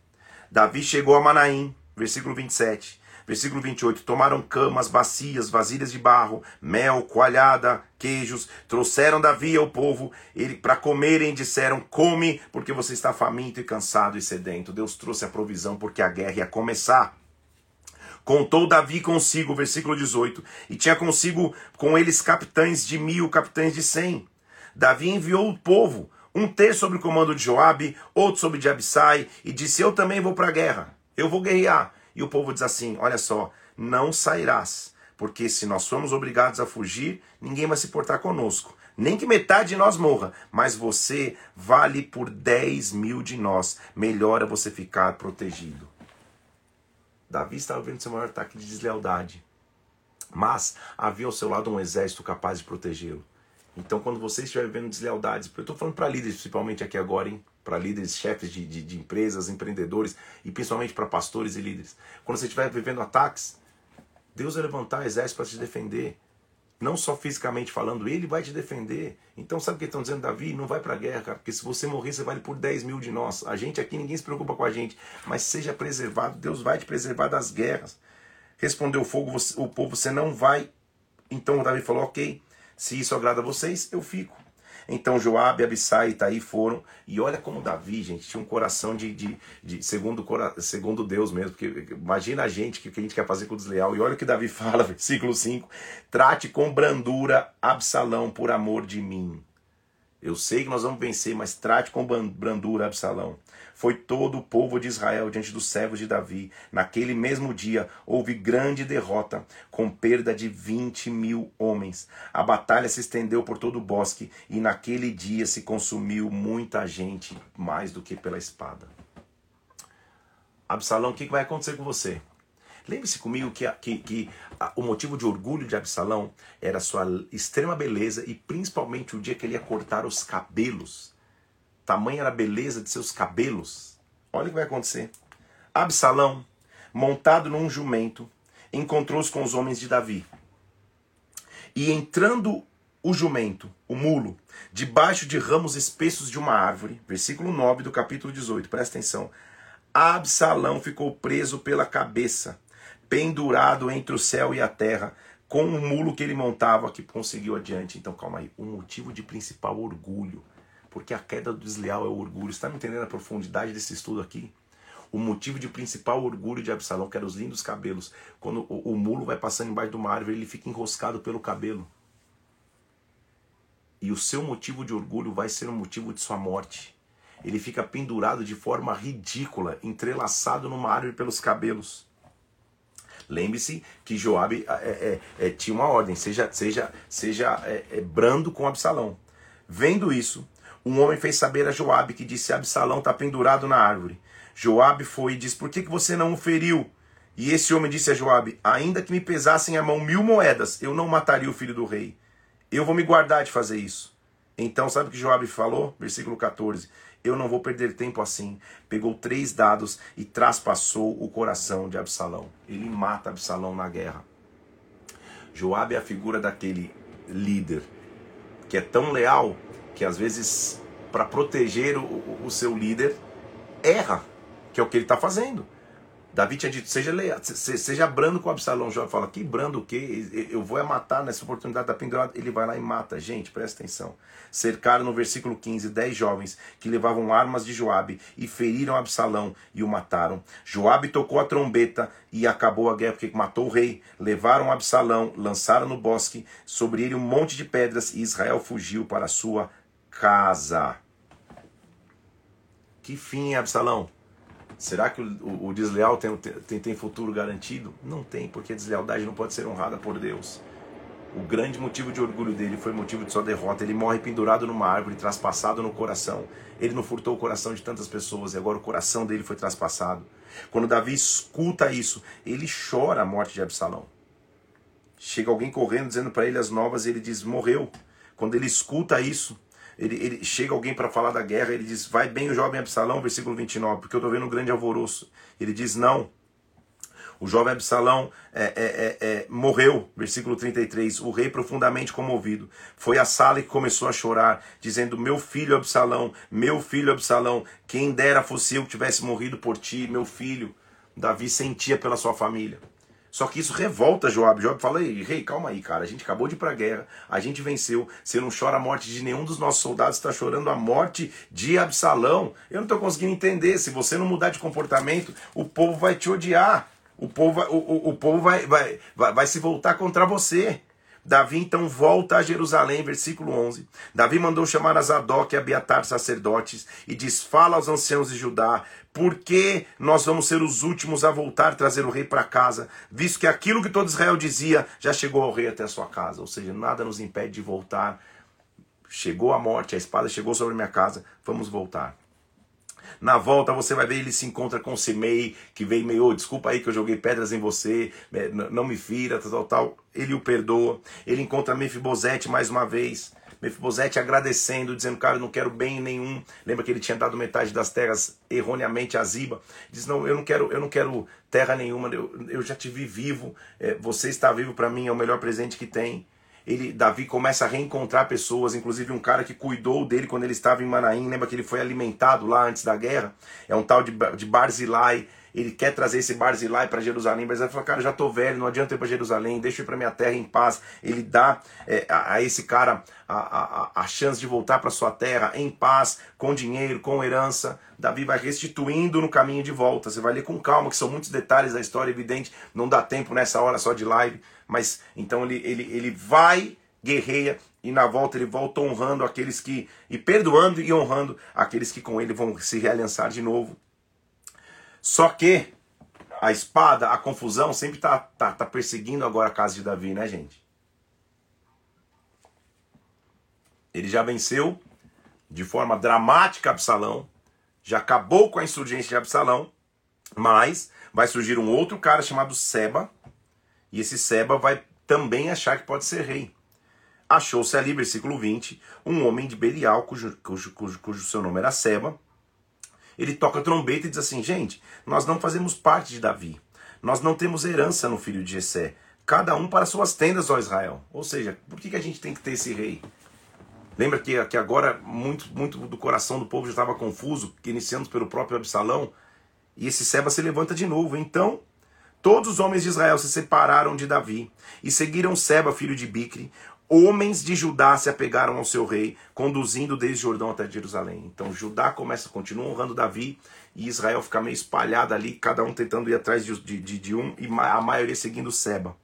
Davi chegou a Manaim, versículo 27. Versículo 28: Tomaram camas, bacias, vasilhas de barro, mel, coalhada, queijos, trouxeram Davi ao povo ele para comerem, disseram: Come, porque você está faminto e cansado e sedento. Deus trouxe a provisão porque a guerra ia começar. Contou Davi consigo, versículo 18, e tinha consigo com eles capitães de mil, capitães de cem. Davi enviou o povo, um ter sobre o comando de Joabe, outro sobre de Abissai, e disse: Eu também vou para a guerra, eu vou guerrear. E o povo diz assim: Olha só, não sairás. Porque se nós somos obrigados a fugir, ninguém vai se portar conosco. Nem que metade de nós morra, mas você vale por 10 mil de nós. Melhor é você ficar protegido. Davi estava vendo seu maior ataque de deslealdade. Mas havia ao seu lado um exército capaz de protegê-lo. Então, quando você estiver vivendo deslealdades, eu estou falando para líderes, principalmente aqui agora, hein? Para líderes, chefes de, de, de empresas, empreendedores e principalmente para pastores e líderes. Quando você estiver vivendo ataques, Deus vai levantar exército para te defender. Não só fisicamente falando, ele vai te defender. Então, sabe o que estão dizendo, Davi? Não vai para a guerra, cara, porque se você morrer, você vale por 10 mil de nós. A gente aqui, ninguém se preocupa com a gente, mas seja preservado, Deus vai te preservar das guerras. Respondeu o fogo, o povo, você não vai. Então Davi falou: Ok, se isso agrada a vocês, eu fico. Então Joabe, Abissai e Itaí foram. E olha como Davi, gente, tinha um coração de, de, de segundo, segundo Deus mesmo. Porque imagina a gente, que, que a gente quer fazer com o desleal. E olha o que Davi fala, versículo 5. Trate com brandura Absalão por amor de mim. Eu sei que nós vamos vencer, mas trate com brandura Absalão. Foi todo o povo de Israel diante dos servos de Davi. Naquele mesmo dia houve grande derrota, com perda de 20 mil homens. A batalha se estendeu por todo o bosque, e naquele dia se consumiu muita gente, mais do que pela espada. Absalão, o que vai acontecer com você? Lembre-se comigo que, que, que a, o motivo de orgulho de Absalão era sua extrema beleza e principalmente o dia que ele ia cortar os cabelos Tamanha era a beleza de seus cabelos. Olha o que vai acontecer. Absalão, montado num jumento, encontrou-se com os homens de Davi. E entrando o jumento, o mulo, debaixo de ramos espessos de uma árvore, versículo 9 do capítulo 18, presta atenção. Absalão ficou preso pela cabeça, pendurado entre o céu e a terra, com o mulo que ele montava, que conseguiu adiante. Então, calma aí. O motivo de principal orgulho porque a queda do desleal é o orgulho. Está me entendendo a profundidade desse estudo aqui? O motivo de principal orgulho de Absalão, que eram os lindos cabelos. Quando o, o mulo vai passando embaixo de uma árvore, ele fica enroscado pelo cabelo. E o seu motivo de orgulho vai ser o motivo de sua morte. Ele fica pendurado de forma ridícula, entrelaçado numa árvore pelos cabelos. Lembre-se que Joabe é, é, é, tinha uma ordem, seja, seja, seja é, é, brando com Absalão. Vendo isso, um homem fez saber a Joabe que disse: Absalão está pendurado na árvore. Joabe foi e disse: Por que, que você não o feriu? E esse homem disse a Joabe: Ainda que me pesassem a mão mil moedas, eu não mataria o filho do rei. Eu vou me guardar de fazer isso. Então, sabe o que Joabe falou? Versículo 14. Eu não vou perder tempo assim. Pegou três dados e traspassou o coração de Absalão. Ele mata Absalão na guerra. Joabe é a figura daquele líder que é tão leal que às vezes, para proteger o, o, seu líder, erra, que é o que ele está fazendo. Davi tinha dito, seja, seja brando com Absalão. Jó fala, que brando o quê? Eu vou é matar nessa oportunidade da pendurada. Ele vai lá e mata. Gente, presta atenção. Cercaram no versículo 15 dez jovens que levavam armas de Joabe e feriram Absalão e o mataram. Joabe tocou a trombeta e acabou a guerra porque matou o rei. Levaram Absalão, lançaram no bosque, sobre ele um monte de pedras e Israel fugiu para a sua casa. Que fim, Absalão? Será que o, o desleal tem, tem, tem futuro garantido? Não tem, porque a deslealdade não pode ser honrada por Deus. O grande motivo de orgulho dele foi motivo de sua derrota. Ele morre pendurado numa árvore, traspassado no coração. Ele não furtou o coração de tantas pessoas e agora o coração dele foi traspassado. Quando Davi escuta isso, ele chora a morte de Absalão. Chega alguém correndo dizendo para ele as novas e ele diz: morreu. Quando ele escuta isso, ele, ele chega alguém para falar da guerra, ele diz: Vai bem o jovem Absalão, versículo 29, porque eu estou vendo um grande alvoroço. Ele diz: Não. O jovem Absalão é, é, é, é morreu, versículo 33. O rei, profundamente comovido, foi à sala e começou a chorar, dizendo: Meu filho Absalão, meu filho Absalão, quem dera fosse eu que tivesse morrido por ti, meu filho. Davi sentia pela sua família. Só que isso revolta Joab. Joab fala: Ei, rei, calma aí, cara. A gente acabou de ir pra guerra, a gente venceu. Você não chora a morte de nenhum dos nossos soldados, está chorando a morte de Absalão. Eu não estou conseguindo entender. Se você não mudar de comportamento, o povo vai te odiar. O povo, o, o, o povo vai, vai, vai, vai se voltar contra você. Davi então volta a Jerusalém, versículo 11. Davi mandou chamar a Zadok e Abiatar sacerdotes e diz: Fala aos anciãos de Judá, por que nós vamos ser os últimos a voltar trazer o rei para casa, visto que aquilo que todo Israel dizia já chegou ao rei até a sua casa? Ou seja, nada nos impede de voltar. Chegou a morte, a espada chegou sobre minha casa, vamos voltar. Na volta você vai ver ele se encontra com Simei, que veio meio, oh, desculpa aí que eu joguei pedras em você, é, não me fira, tal, tal. Ele o perdoa. Ele encontra Mefibosete mais uma vez. Mefibosete agradecendo, dizendo, cara, eu não quero bem nenhum. Lembra que ele tinha dado metade das terras erroneamente a Ziba. Diz, não, eu não quero, eu não quero terra nenhuma, eu, eu já te vi vivo, é, você está vivo para mim, é o melhor presente que tem ele, Davi começa a reencontrar pessoas, inclusive um cara que cuidou dele quando ele estava em Manaim, lembra que ele foi alimentado lá antes da guerra? É um tal de, de Barzilai, ele quer trazer esse Barzilai para Jerusalém, mas ele fala, cara, já tô velho, não adianta ir para Jerusalém, deixa eu ir para minha terra em paz. Ele dá é, a, a, esse cara a, a, a chance de voltar para sua terra em paz, com dinheiro, com herança. Davi vai restituindo no caminho de volta. Você vai ler com calma, que são muitos detalhes da história, evidente, não dá tempo nessa hora só de live mas então ele, ele, ele vai, guerreia, e na volta ele volta honrando aqueles que, e perdoando e honrando aqueles que com ele vão se realiançar de novo. Só que a espada, a confusão, sempre está tá, tá perseguindo agora a casa de Davi, né, gente? Ele já venceu de forma dramática Absalão, já acabou com a insurgência de Absalão, mas vai surgir um outro cara chamado Seba, e esse Seba vai também achar que pode ser rei. Achou-se ali, versículo 20, um homem de Belial, cujo, cujo, cujo, cujo seu nome era Seba. Ele toca trombeta e diz assim: gente, nós não fazemos parte de Davi. Nós não temos herança no filho de Jessé. Cada um para suas tendas, ó Israel. Ou seja, por que, que a gente tem que ter esse rei? Lembra que, que agora muito, muito do coração do povo já estava confuso, que iniciamos pelo próprio Absalão, e esse Seba se levanta de novo. Então, Todos os homens de Israel se separaram de Davi e seguiram Seba, filho de Bicre. Homens de Judá se apegaram ao seu rei, conduzindo desde Jordão até Jerusalém. Então Judá começa, continua honrando Davi, e Israel fica meio espalhado ali, cada um tentando ir atrás de, de, de um, e a maioria seguindo Seba.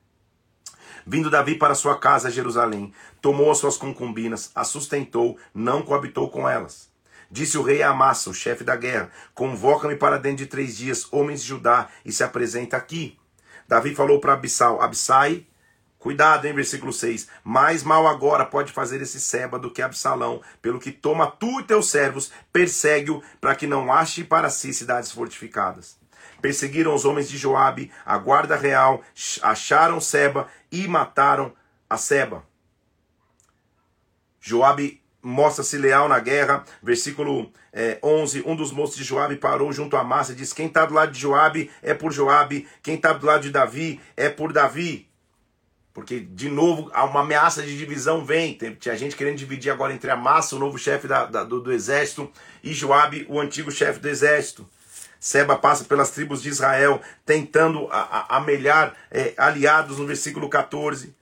Vindo Davi para sua casa, Jerusalém, tomou as suas concubinas, as sustentou, não coabitou com elas. Disse o rei a Amassa, o chefe da guerra: Convoca-me para dentro de três dias, homens de Judá, e se apresenta aqui. Davi falou para Abissal: Abissai, cuidado, em versículo 6. Mais mal agora pode fazer esse Seba do que Absalão, pelo que toma tu e teus servos, persegue-o, para que não ache para si cidades fortificadas. Perseguiram os homens de Joabe, a guarda real, acharam Seba e mataram a Seba. Joabe mostra-se leal na guerra. Versículo é, 11, um dos moços de Joabe parou junto à massa e disse, quem está do lado de Joabe é por Joabe, quem está do lado de Davi é por Davi. Porque, de novo, uma ameaça de divisão vem. Tem, tinha gente querendo dividir agora entre a massa, o novo chefe da, da, do, do exército, e Joabe, o antigo chefe do exército. Seba passa pelas tribos de Israel, tentando amelhar é, aliados no versículo 14.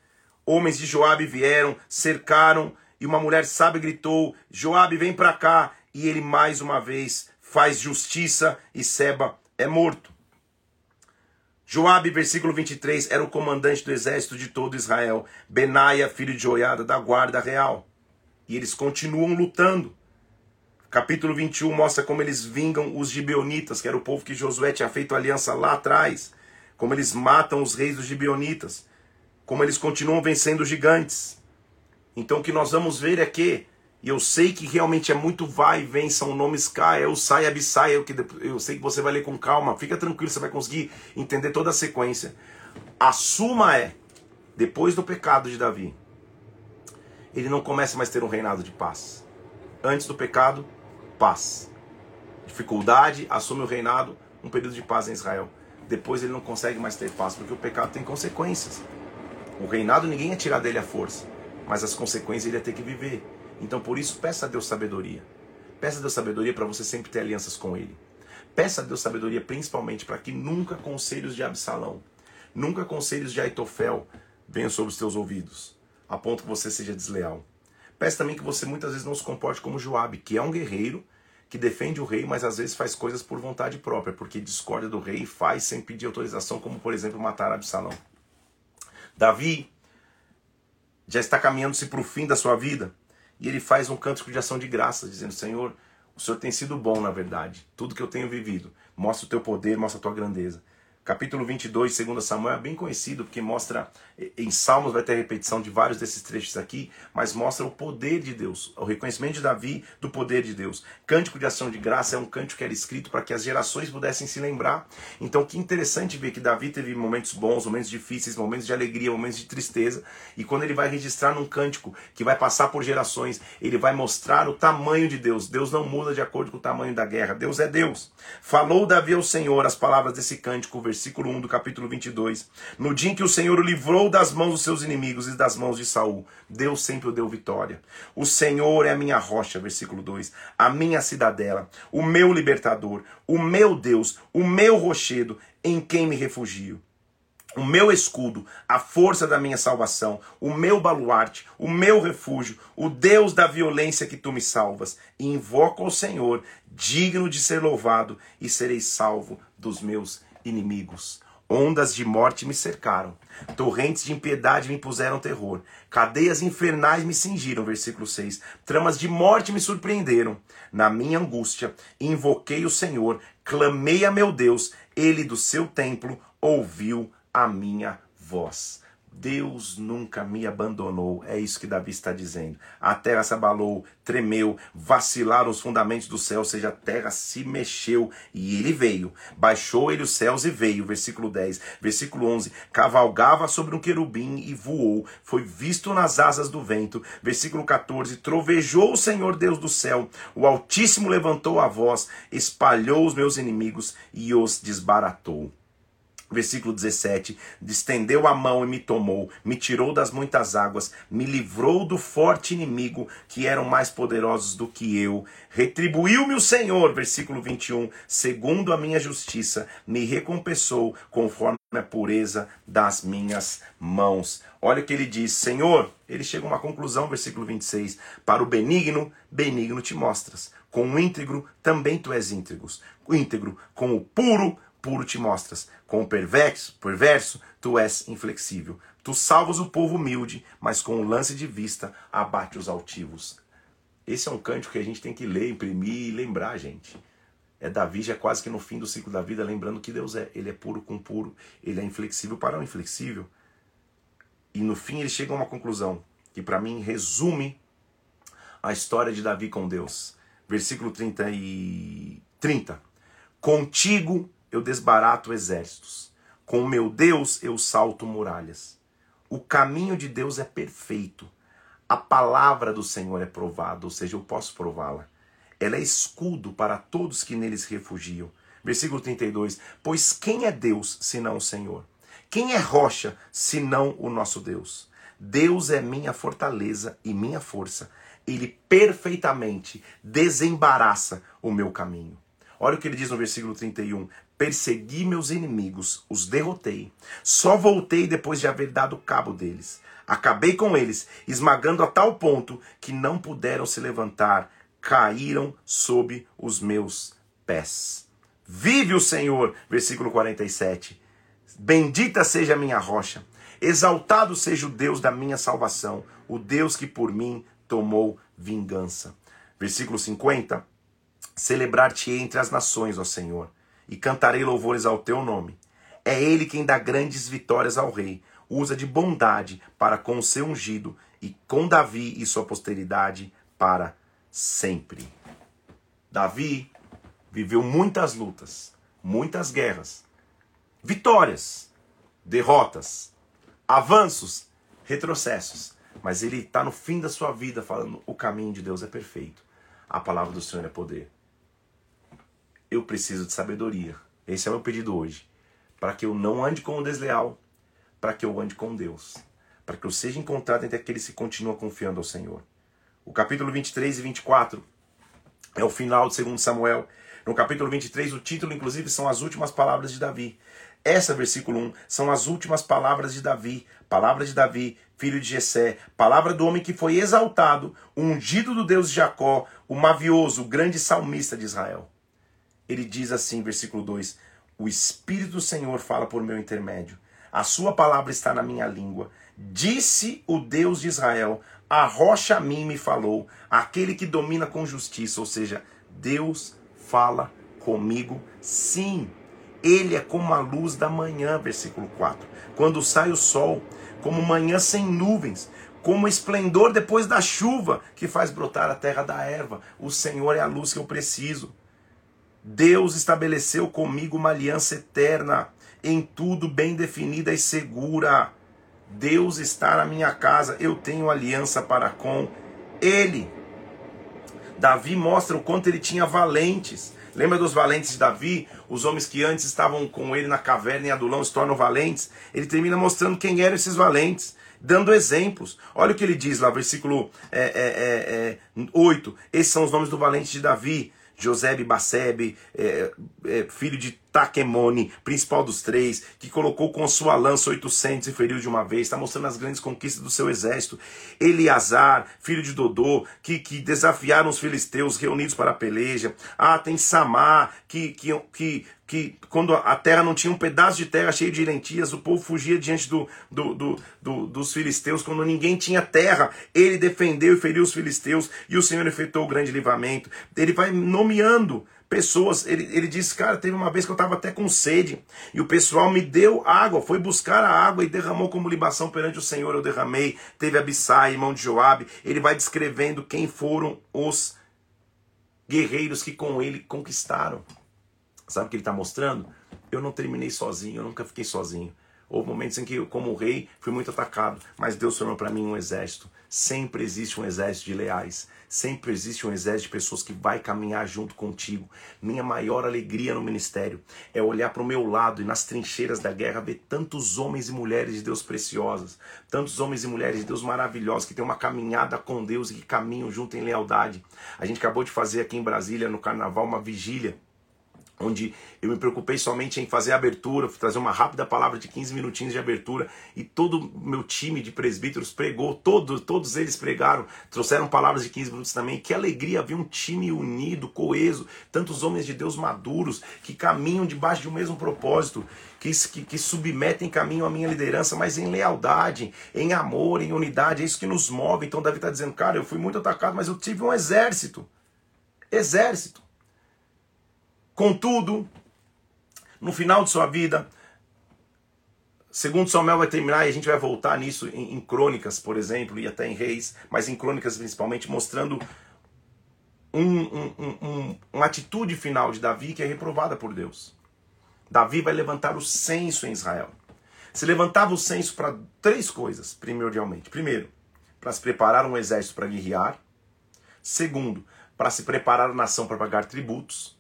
Homens de Joabe vieram, cercaram e uma mulher sábia gritou: Joabe, vem para cá. E ele mais uma vez faz justiça e Seba é morto. Joabe, versículo 23, era o comandante do exército de todo Israel. Benaia, filho de Joiada, da guarda real. E eles continuam lutando. Capítulo 21 mostra como eles vingam os gibeonitas, que era o povo que Josué tinha feito aliança lá atrás. Como eles matam os reis dos gibeonitas. Como eles continuam vencendo os gigantes. Então o que nós vamos ver é que, e eu sei que realmente é muito vai e vem, são nomes K, é o Sai Abissai, eu, que, eu sei que você vai ler com calma, fica tranquilo, você vai conseguir entender toda a sequência. A suma é, depois do pecado de Davi, ele não começa mais a ter um reinado de paz. Antes do pecado, paz. Dificuldade, assume o reinado, um período de paz em Israel. Depois ele não consegue mais ter paz, porque o pecado tem consequências. O reinado ninguém é tirar dele à força mas as consequências ele ia ter que viver. Então por isso peça a Deus sabedoria. Peça a Deus sabedoria para você sempre ter alianças com ele. Peça a Deus sabedoria principalmente para que nunca conselhos de Absalão, nunca conselhos de Aitofel venham sobre os teus ouvidos, a ponto que você seja desleal. Peça também que você muitas vezes não se comporte como Joabe, que é um guerreiro, que defende o rei, mas às vezes faz coisas por vontade própria, porque discorda do rei e faz sem pedir autorização, como por exemplo matar Absalão. Davi já está caminhando-se para o fim da sua vida, e ele faz um cântico de ação de graça, dizendo: Senhor, o Senhor tem sido bom, na verdade. Tudo que eu tenho vivido. Mostra o teu poder, mostra a tua grandeza. Capítulo 22, 2 Samuel, é bem conhecido porque mostra, em Salmos vai ter repetição de vários desses trechos aqui, mas mostra o poder de Deus, o reconhecimento de Davi do poder de Deus. Cântico de ação de graça é um cântico que era escrito para que as gerações pudessem se lembrar. Então, que interessante ver que Davi teve momentos bons, momentos difíceis, momentos de alegria, momentos de tristeza, e quando ele vai registrar num cântico que vai passar por gerações, ele vai mostrar o tamanho de Deus. Deus não muda de acordo com o tamanho da guerra, Deus é Deus. Falou Davi ao Senhor as palavras desse cântico, versículo 1 do capítulo 22. No dia em que o Senhor o livrou das mãos dos seus inimigos e das mãos de Saul, Deus sempre o deu vitória. O Senhor é a minha rocha, versículo 2, a minha cidadela, o meu libertador, o meu Deus, o meu rochedo, em quem me refugio o meu escudo, a força da minha salvação, o meu baluarte, o meu refúgio, o Deus da violência que tu me salvas. E invoco ao Senhor, digno de ser louvado, e serei salvo dos meus inimigos. Ondas de morte me cercaram, torrentes de impiedade me puseram terror, cadeias infernais me cingiram, versículo 6. Tramas de morte me surpreenderam. Na minha angústia, invoquei o Senhor, clamei a meu Deus, ele do seu templo ouviu a minha voz. Deus nunca me abandonou. É isso que Davi está dizendo. A terra se abalou, tremeu, vacilaram os fundamentos do céu, ou seja, a terra se mexeu e ele veio. Baixou ele os céus e veio. Versículo 10. Versículo 11. Cavalgava sobre um querubim e voou. Foi visto nas asas do vento. Versículo 14. Trovejou o Senhor Deus do céu. O Altíssimo levantou a voz, espalhou os meus inimigos e os desbaratou. Versículo 17: Distendeu a mão e me tomou, me tirou das muitas águas, me livrou do forte inimigo, que eram mais poderosos do que eu. Retribuiu-me o Senhor, versículo 21, segundo a minha justiça, me recompensou conforme a pureza das minhas mãos. Olha o que ele diz: Senhor, ele chega a uma conclusão, versículo 26. Para o benigno, benigno te mostras. Com o íntegro, também tu és íntegro. Íntegro, com o puro, puro te mostras. Com o perverso, perverso, tu és inflexível. Tu salvas o povo humilde, mas com o lance de vista abate os altivos. Esse é um cântico que a gente tem que ler, imprimir e lembrar, gente. É Davi já quase que no fim do ciclo da vida, lembrando que Deus é. Ele é puro com puro, ele é inflexível para o inflexível. E no fim ele chega a uma conclusão, que para mim resume a história de Davi com Deus. Versículo 30 e 30. Contigo eu desbarato exércitos. Com o meu Deus eu salto muralhas. O caminho de Deus é perfeito. A palavra do Senhor é provada, ou seja, eu posso prová-la. Ela é escudo para todos que neles refugiam. Versículo 32: Pois quem é Deus senão o Senhor? Quem é rocha senão o nosso Deus? Deus é minha fortaleza e minha força. Ele perfeitamente desembaraça o meu caminho. Olha o que ele diz no versículo 31. Persegui meus inimigos, os derrotei. Só voltei depois de haver dado cabo deles. Acabei com eles, esmagando a tal ponto que não puderam se levantar, caíram sob os meus pés. Vive o Senhor, versículo 47. Bendita seja a minha rocha, exaltado seja o Deus da minha salvação, o Deus que por mim tomou vingança. Versículo 50. Celebrar-te entre as nações, ó Senhor e cantarei louvores ao teu nome. É ele quem dá grandes vitórias ao rei, usa de bondade para com o seu ungido e com Davi e sua posteridade para sempre. Davi viveu muitas lutas, muitas guerras, vitórias, derrotas, avanços, retrocessos, mas ele está no fim da sua vida falando: o caminho de Deus é perfeito, a palavra do Senhor é poder eu preciso de sabedoria. Esse é o meu pedido hoje. Para que eu não ande com o desleal, para que eu ande com Deus. Para que eu seja encontrado entre aqueles que continuam confiando ao Senhor. O capítulo 23 e 24 é o final de 2 Samuel. No capítulo 23, o título, inclusive, são as últimas palavras de Davi. Essa, versículo 1, são as últimas palavras de Davi. Palavra de Davi, filho de Jessé. Palavra do homem que foi exaltado, ungido do Deus de Jacó, o mavioso, o grande salmista de Israel ele diz assim, versículo 2: O Espírito do Senhor fala por meu intermédio. a sua palavra está na minha língua. Disse o Deus de Israel: A rocha a mim me falou, aquele que domina com justiça. Ou seja, Deus fala comigo, sim. Ele é como a luz da manhã, versículo 4. Quando sai o sol, como manhã sem nuvens, como esplendor depois da chuva que faz brotar a terra da erva. O Senhor é a luz que eu preciso. Deus estabeleceu comigo uma aliança eterna, em tudo bem definida e segura. Deus está na minha casa, eu tenho aliança para com Ele. Davi mostra o quanto ele tinha valentes. Lembra dos valentes de Davi? Os homens que antes estavam com ele na caverna em Adulão se tornam valentes. Ele termina mostrando quem eram esses valentes dando exemplos. Olha o que ele diz lá, versículo é, é, é, 8. Esses são os nomes do valente de Davi. Josebe Basebe, é, é, filho de Taquemone, principal dos três, que colocou com sua lança 800 e feriu de uma vez, está mostrando as grandes conquistas do seu exército. Eleazar, filho de Dodô, que, que desafiaram os filisteus reunidos para a peleja. Ah, tem Samar, que, que, que que quando a terra não tinha um pedaço de terra cheio de lentilhas, o povo fugia diante do, do, do, do, dos filisteus, quando ninguém tinha terra, ele defendeu e feriu os filisteus, e o Senhor efetuou o grande livramento. Ele vai nomeando pessoas, ele, ele disse, cara, teve uma vez que eu estava até com sede, e o pessoal me deu água, foi buscar a água e derramou como libação perante o Senhor, eu derramei, teve Abissai, irmão de Joabe, ele vai descrevendo quem foram os guerreiros que com ele conquistaram. Sabe o que ele está mostrando? Eu não terminei sozinho, eu nunca fiquei sozinho. Houve momentos em que, eu, como rei, fui muito atacado, mas Deus formou para mim um exército. Sempre existe um exército de leais. Sempre existe um exército de pessoas que vai caminhar junto contigo. Minha maior alegria no ministério é olhar para o meu lado e nas trincheiras da guerra ver tantos homens e mulheres de Deus preciosos, tantos homens e mulheres de Deus maravilhosos que têm uma caminhada com Deus e que caminham junto em lealdade. A gente acabou de fazer aqui em Brasília, no carnaval, uma vigília onde eu me preocupei somente em fazer a abertura, trazer uma rápida palavra de 15 minutinhos de abertura e todo o meu time de presbíteros pregou, todos, todos eles pregaram, trouxeram palavras de 15 minutos também. Que alegria ver um time unido, coeso, tantos homens de Deus maduros que caminham debaixo de um mesmo propósito, que, que, que submetem caminho à minha liderança, mas em lealdade, em amor, em unidade. É isso que nos move. Então Davi está dizendo, cara, eu fui muito atacado, mas eu tive um exército. Exército. Contudo, no final de sua vida, segundo Samuel vai terminar, e a gente vai voltar nisso em, em Crônicas, por exemplo, e até em Reis, mas em Crônicas principalmente, mostrando um, um, um, uma atitude final de Davi que é reprovada por Deus. Davi vai levantar o censo em Israel. Se levantava o censo para três coisas, primordialmente. Primeiro, para se preparar um exército para guerrear. Segundo, para se preparar a nação para pagar tributos.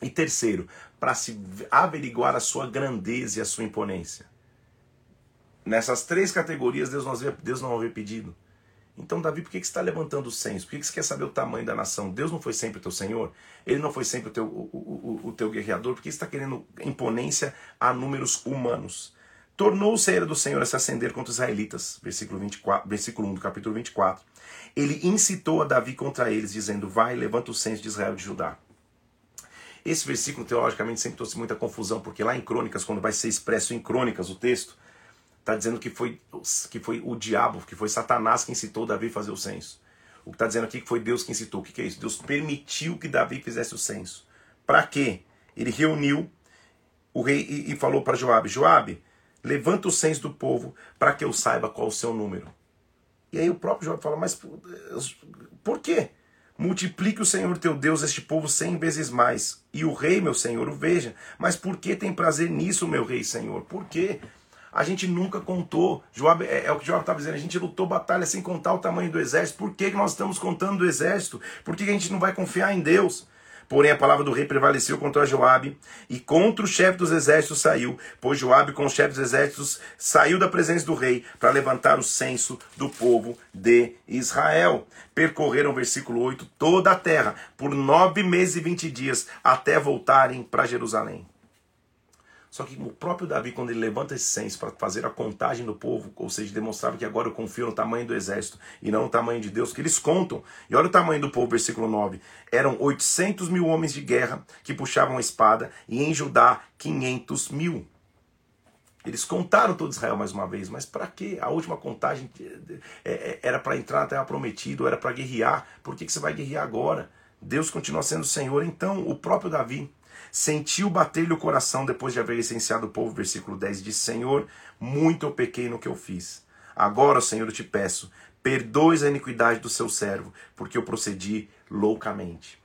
E terceiro, para se averiguar a sua grandeza e a sua imponência. Nessas três categorias, Deus não havia, Deus não havia pedido. Então, Davi, por que, que você está levantando o censo? Por que, que você quer saber o tamanho da nação? Deus não foi sempre o teu Senhor? Ele não foi sempre o teu, o, o, o teu guerreador? Por que você está querendo imponência a números humanos? Tornou-se a ira do Senhor a se acender contra os israelitas. Versículo, 24, versículo 1 do capítulo 24. Ele incitou a Davi contra eles, dizendo: Vai, levanta o censo de Israel e de Judá. Esse versículo, teologicamente, sempre trouxe muita confusão, porque lá em Crônicas, quando vai ser expresso em Crônicas o texto, está dizendo que foi, que foi o diabo, que foi Satanás que incitou Davi a fazer o censo. O que está dizendo aqui que foi Deus que incitou. O que, que é isso? Deus permitiu que Davi fizesse o censo. Para quê? Ele reuniu o rei e, e falou para Joabe: Joabe, levanta o censo do povo para que eu saiba qual o seu número. E aí o próprio Joabe fala: Mas por quê? Multiplique o Senhor teu Deus este povo cem vezes mais. E o rei, meu Senhor, o veja. Mas por que tem prazer nisso, meu rei, Senhor? Por quê? A gente nunca contou. Joab, é, é, o que Joab estava dizendo. A gente lutou batalha sem contar o tamanho do exército. Por que, que nós estamos contando do exército? Por que, que a gente não vai confiar em Deus? Porém, a palavra do rei prevaleceu contra Joabe e contra o chefe dos exércitos saiu, pois Joabe com o chefe dos exércitos saiu da presença do rei para levantar o censo do povo de Israel. Percorreram, versículo 8, toda a terra por nove meses e vinte dias até voltarem para Jerusalém. Só que o próprio Davi, quando ele levanta esse censo para fazer a contagem do povo, ou seja, demonstrava que agora eu confio no tamanho do exército e não no tamanho de Deus, que eles contam. E olha o tamanho do povo, versículo 9. Eram 800 mil homens de guerra que puxavam a espada, e em Judá 500 mil. Eles contaram todo Israel mais uma vez, mas para quê? A última contagem é, é, era para entrar na terra prometida, era para guerrear. Por que, que você vai guerrear agora? Deus continua sendo Senhor. Então, o próprio Davi sentiu bater-lhe o coração depois de haver licenciado o povo. Versículo 10 diz: Senhor, muito eu pequei no que eu fiz. Agora, Senhor, eu te peço, perdoes a iniquidade do seu servo, porque eu procedi loucamente.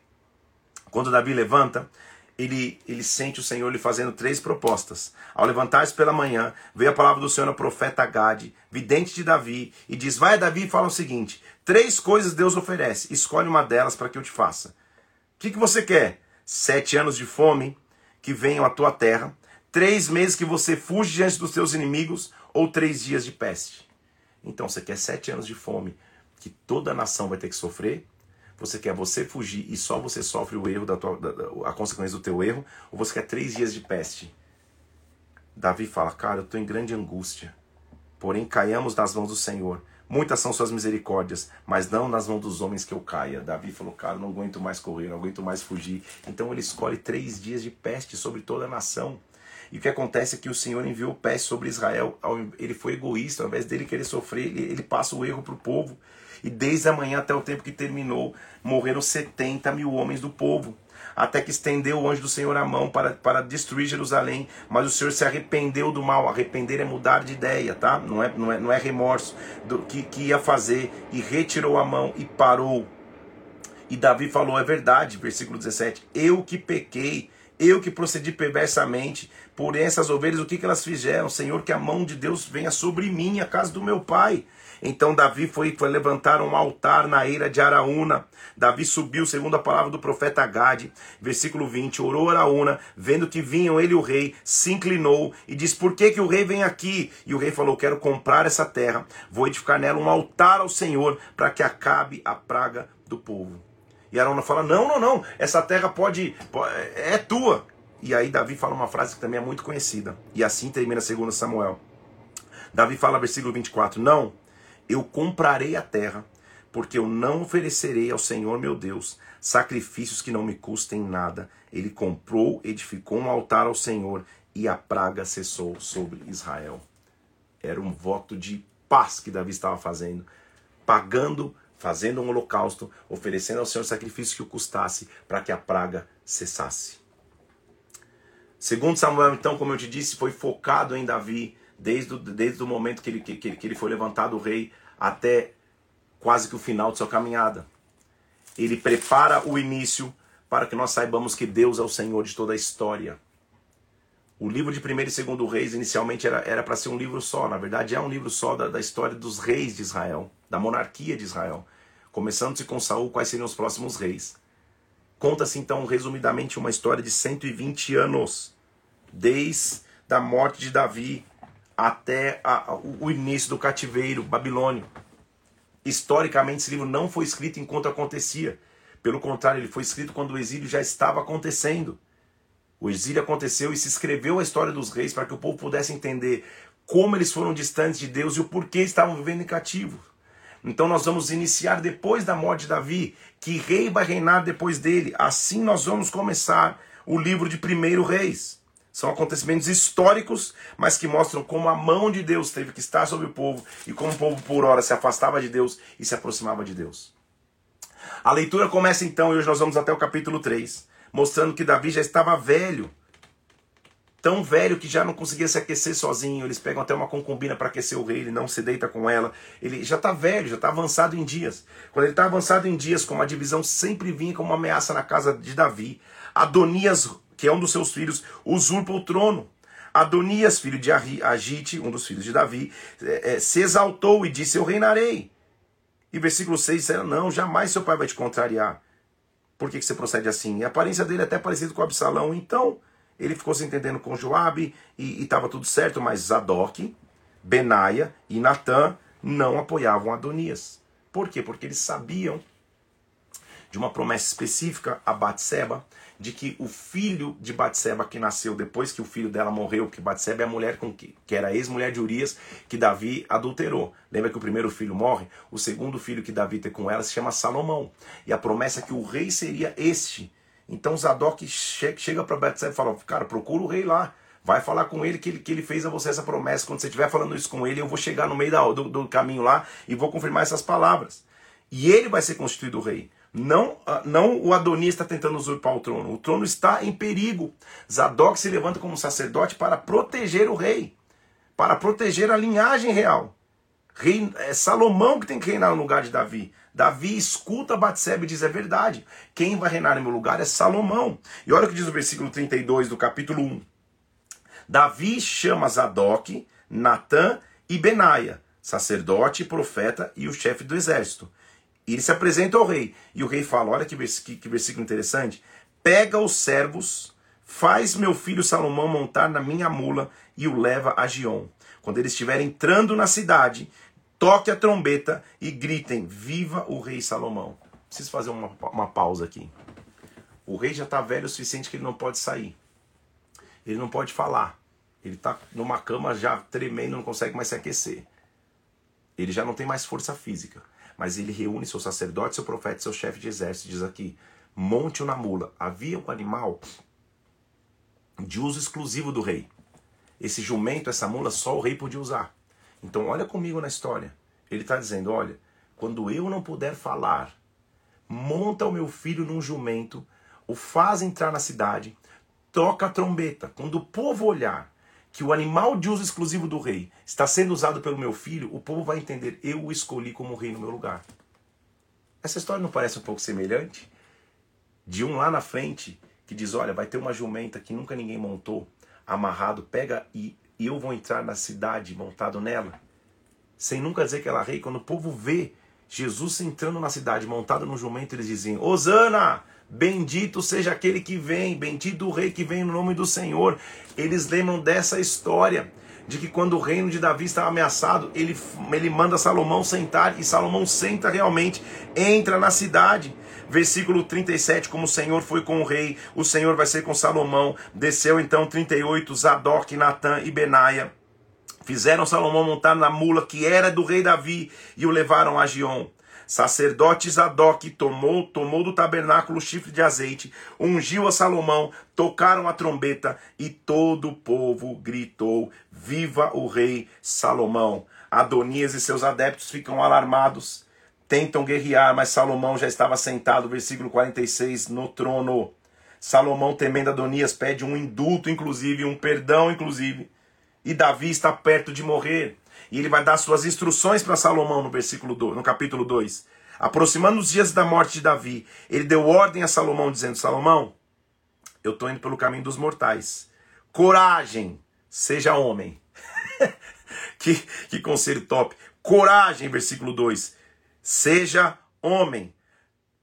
Quando Davi levanta, ele, ele sente o Senhor lhe fazendo três propostas. Ao levantar-se pela manhã, veio a palavra do Senhor ao profeta Gade, vidente de Davi, e diz: Vai a Davi e fala o seguinte: Três coisas Deus oferece, escolhe uma delas para que eu te faça. O que, que você quer? Sete anos de fome que venham à tua terra, três meses que você fuge diante dos teus inimigos, ou três dias de peste. Então você quer sete anos de fome que toda a nação vai ter que sofrer, você quer você fugir e só você sofre o erro da tua, da, da, a consequência do teu erro, ou você quer três dias de peste? Davi fala, cara, eu estou em grande angústia. Porém, caiamos nas mãos do Senhor. Muitas são suas misericórdias, mas não nas mãos dos homens que eu caia. Davi falou, cara, não aguento mais correr, não aguento mais fugir. Então ele escolhe três dias de peste sobre toda a nação. E o que acontece é que o Senhor enviou peste sobre Israel. Ele foi egoísta, ao invés dele querer sofrer, ele, passa o erro para o povo. E desde a manhã até o tempo que terminou, morreram 70 mil homens do povo. Até que estendeu o anjo do Senhor a mão para, para destruir Jerusalém. Mas o Senhor se arrependeu do mal. Arrepender é mudar de ideia, tá? Não é, não é, não é remorso do que, que ia fazer. E retirou a mão e parou. E Davi falou: é verdade, versículo 17: Eu que pequei, eu que procedi perversamente, por essas ovelhas, o que, que elas fizeram? Senhor, que a mão de Deus venha sobre mim, a casa do meu pai. Então Davi foi, foi levantar um altar na eira de Araúna. Davi subiu, segundo a palavra do profeta Gade, versículo 20, orou Araúna, vendo que vinham ele e o rei, se inclinou e disse: Por que, que o rei vem aqui? E o rei falou: Quero comprar essa terra, vou edificar nela um altar ao Senhor, para que acabe a praga do povo. E Araúna fala: Não, não, não, essa terra pode, pode é tua. E aí Davi fala uma frase que também é muito conhecida. E assim termina 2 Samuel. Davi fala, versículo 24: Não, eu comprarei a terra, porque eu não oferecerei ao Senhor meu Deus sacrifícios que não me custem nada. Ele comprou, edificou um altar ao Senhor e a praga cessou sobre Israel. Era um voto de paz que Davi estava fazendo, pagando, fazendo um holocausto, oferecendo ao Senhor sacrifício que o custasse para que a praga cessasse. Segundo Samuel, então, como eu te disse, foi focado em Davi desde o, desde o momento que ele, que, que ele foi levantado o rei até quase que o final de sua caminhada. Ele prepara o início para que nós saibamos que Deus é o Senhor de toda a história. O livro de 1 e 2 Reis inicialmente era para ser um livro só, na verdade é um livro só da, da história dos reis de Israel, da monarquia de Israel. Começando-se com Saul, quais seriam os próximos reis. Conta-se então resumidamente uma história de 120 anos, desde a morte de Davi até a, o início do cativeiro babilônio. Historicamente, esse livro não foi escrito enquanto acontecia. Pelo contrário, ele foi escrito quando o exílio já estava acontecendo. O exílio aconteceu e se escreveu a história dos reis para que o povo pudesse entender como eles foram distantes de Deus e o porquê estavam vivendo em cativo. Então nós vamos iniciar depois da morte de Davi, que rei vai reinar depois dele. Assim nós vamos começar o livro de Primeiro Reis. São acontecimentos históricos, mas que mostram como a mão de Deus teve que estar sobre o povo e como o povo por hora se afastava de Deus e se aproximava de Deus. A leitura começa então, e hoje nós vamos até o capítulo 3, mostrando que Davi já estava velho. Tão velho que já não conseguia se aquecer sozinho. Eles pegam até uma concubina para aquecer o rei, ele não se deita com ela. Ele já está velho, já está avançado em dias. Quando ele está avançado em dias, como a divisão sempre vinha como uma ameaça na casa de Davi, Adonias que é um dos seus filhos, usurpa o trono. Adonias, filho de Agite, um dos filhos de Davi, é, é, se exaltou e disse: Eu reinarei. E versículo 6 diz: Não, jamais seu pai vai te contrariar. Por que, que você procede assim? E a aparência dele é até parecido com Absalão. Então, ele ficou se entendendo com Joabe e estava tudo certo, mas Zadok, Benaia e Natã não apoiavam Adonias. Por quê? Porque eles sabiam de uma promessa específica a Batseba, de que o filho de Batseba que nasceu depois que o filho dela morreu, que Batseba é a mulher com que, que era ex-mulher de Urias, que Davi adulterou. Lembra que o primeiro filho morre? O segundo filho que Davi tem com ela se chama Salomão. E a promessa é que o rei seria este. Então Zadok chega para Batseba e fala: "Cara, procura o rei lá. Vai falar com ele que, ele que ele fez a você essa promessa. Quando você estiver falando isso com ele, eu vou chegar no meio da, do, do caminho lá e vou confirmar essas palavras. E ele vai ser constituído rei. Não, ah, não o Adonias está tentando usurpar o trono. O trono está em perigo. Zadok se levanta como sacerdote para proteger o rei, para proteger a linhagem real. Rei, é Salomão que tem que reinar no lugar de Davi. Davi escuta Batseba e diz: é verdade. Quem vai reinar no meu lugar é Salomão. E olha o que diz o versículo 32 do capítulo 1. Davi chama Zadok, Natã e Benaia, sacerdote, profeta e o chefe do exército. E ele se apresenta ao rei. E o rei fala: olha que, que, que versículo interessante. Pega os servos, faz meu filho Salomão montar na minha mula e o leva a Gion. Quando ele estiver entrando na cidade, toque a trombeta e gritem: Viva o rei Salomão. Preciso fazer uma, uma pausa aqui. O rei já está velho o suficiente que ele não pode sair. Ele não pode falar. Ele está numa cama já tremendo, não consegue mais se aquecer. Ele já não tem mais força física. Mas ele reúne seu sacerdote, seu profeta, seu chefe de exército. Diz aqui: monte-o na mula. Havia um animal de uso exclusivo do rei. Esse jumento, essa mula, só o rei podia usar. Então, olha comigo na história. Ele está dizendo: olha, quando eu não puder falar, monta o meu filho num jumento, o faz entrar na cidade, toca a trombeta. Quando o povo olhar que o animal de uso exclusivo do rei está sendo usado pelo meu filho, o povo vai entender, eu o escolhi como rei no meu lugar. Essa história não parece um pouco semelhante? De um lá na frente que diz: Olha, vai ter uma jumenta que nunca ninguém montou, amarrado, pega e eu vou entrar na cidade montado nela, sem nunca dizer que ela é rei. Quando o povo vê Jesus entrando na cidade montado no jumento, eles dizem: Osana! Bendito seja aquele que vem, bendito o rei que vem no nome do Senhor. Eles lembram dessa história de que quando o reino de Davi estava ameaçado, ele, ele manda Salomão sentar e Salomão senta realmente, entra na cidade. Versículo 37, como o Senhor foi com o rei, o Senhor vai ser com Salomão. Desceu então 38, Zadok, Natã e Benaia. Fizeram Salomão montar na mula que era do rei Davi e o levaram a Gion. Sacerdote Zadok tomou, tomou do tabernáculo chifre de azeite, ungiu a Salomão, tocaram a trombeta e todo o povo gritou: Viva o rei Salomão! Adonias e seus adeptos ficam alarmados, tentam guerrear, mas Salomão já estava sentado, versículo 46, no trono. Salomão, temendo Adonias, pede um indulto, inclusive, um perdão, inclusive. E Davi está perto de morrer. E ele vai dar suas instruções para Salomão no versículo 2, no capítulo 2. Aproximando os dias da morte de Davi, ele deu ordem a Salomão dizendo: Salomão, eu estou indo pelo caminho dos mortais. Coragem, seja homem. que, que conselho top. Coragem, versículo 2. Seja homem.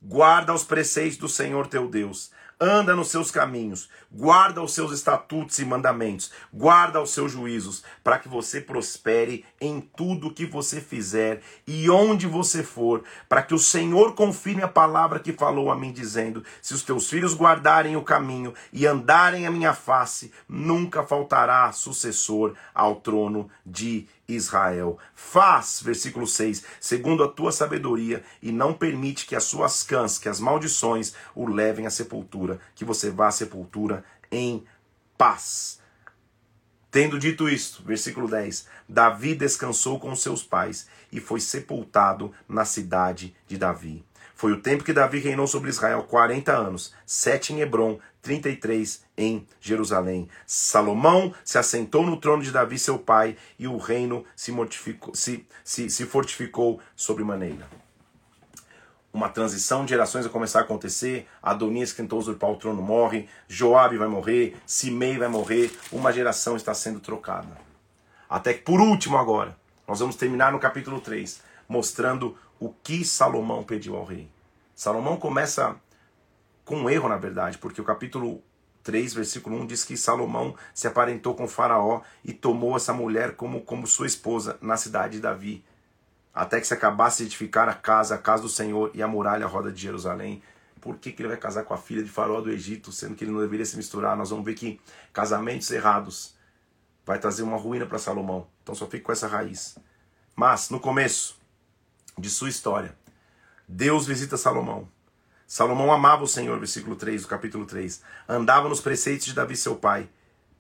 Guarda os preceitos do Senhor teu Deus anda nos seus caminhos, guarda os seus estatutos e mandamentos, guarda os seus juízos, para que você prospere em tudo que você fizer e onde você for, para que o Senhor confirme a palavra que falou a mim, dizendo: Se os teus filhos guardarem o caminho e andarem a minha face, nunca faltará sucessor ao trono de Israel. Faz, versículo 6, segundo a tua sabedoria, e não permite que as suas cãs, que as maldições, o levem à sepultura, que você vá à sepultura em paz. Tendo dito isto, versículo 10: Davi descansou com seus pais e foi sepultado na cidade de Davi. Foi o tempo que Davi reinou sobre Israel, 40 anos, sete em Hebron, 33 em Jerusalém. Salomão se assentou no trono de Davi, seu pai, e o reino se, se, se, se fortificou sobremaneira. Uma transição de gerações vai começar a acontecer. Adonias, que tentou usurpar o trono, morre. Joabe vai morrer. Simei vai morrer. Uma geração está sendo trocada. Até que, por último, agora, nós vamos terminar no capítulo 3, mostrando o que Salomão pediu ao rei. Salomão começa com um erro, na verdade, porque o capítulo 3, versículo 1 diz que Salomão se aparentou com Faraó e tomou essa mulher como, como sua esposa na cidade de Davi, até que se acabasse de edificar a casa, a casa do Senhor e a muralha, a roda de Jerusalém. Por que, que ele vai casar com a filha de Faraó do Egito, sendo que ele não deveria se misturar? Nós vamos ver que casamentos errados vai trazer uma ruína para Salomão. Então só fica com essa raiz. Mas, no começo, de sua história. Deus visita Salomão. Salomão amava o Senhor, versículo 3 do capítulo 3. Andava nos preceitos de Davi, seu pai.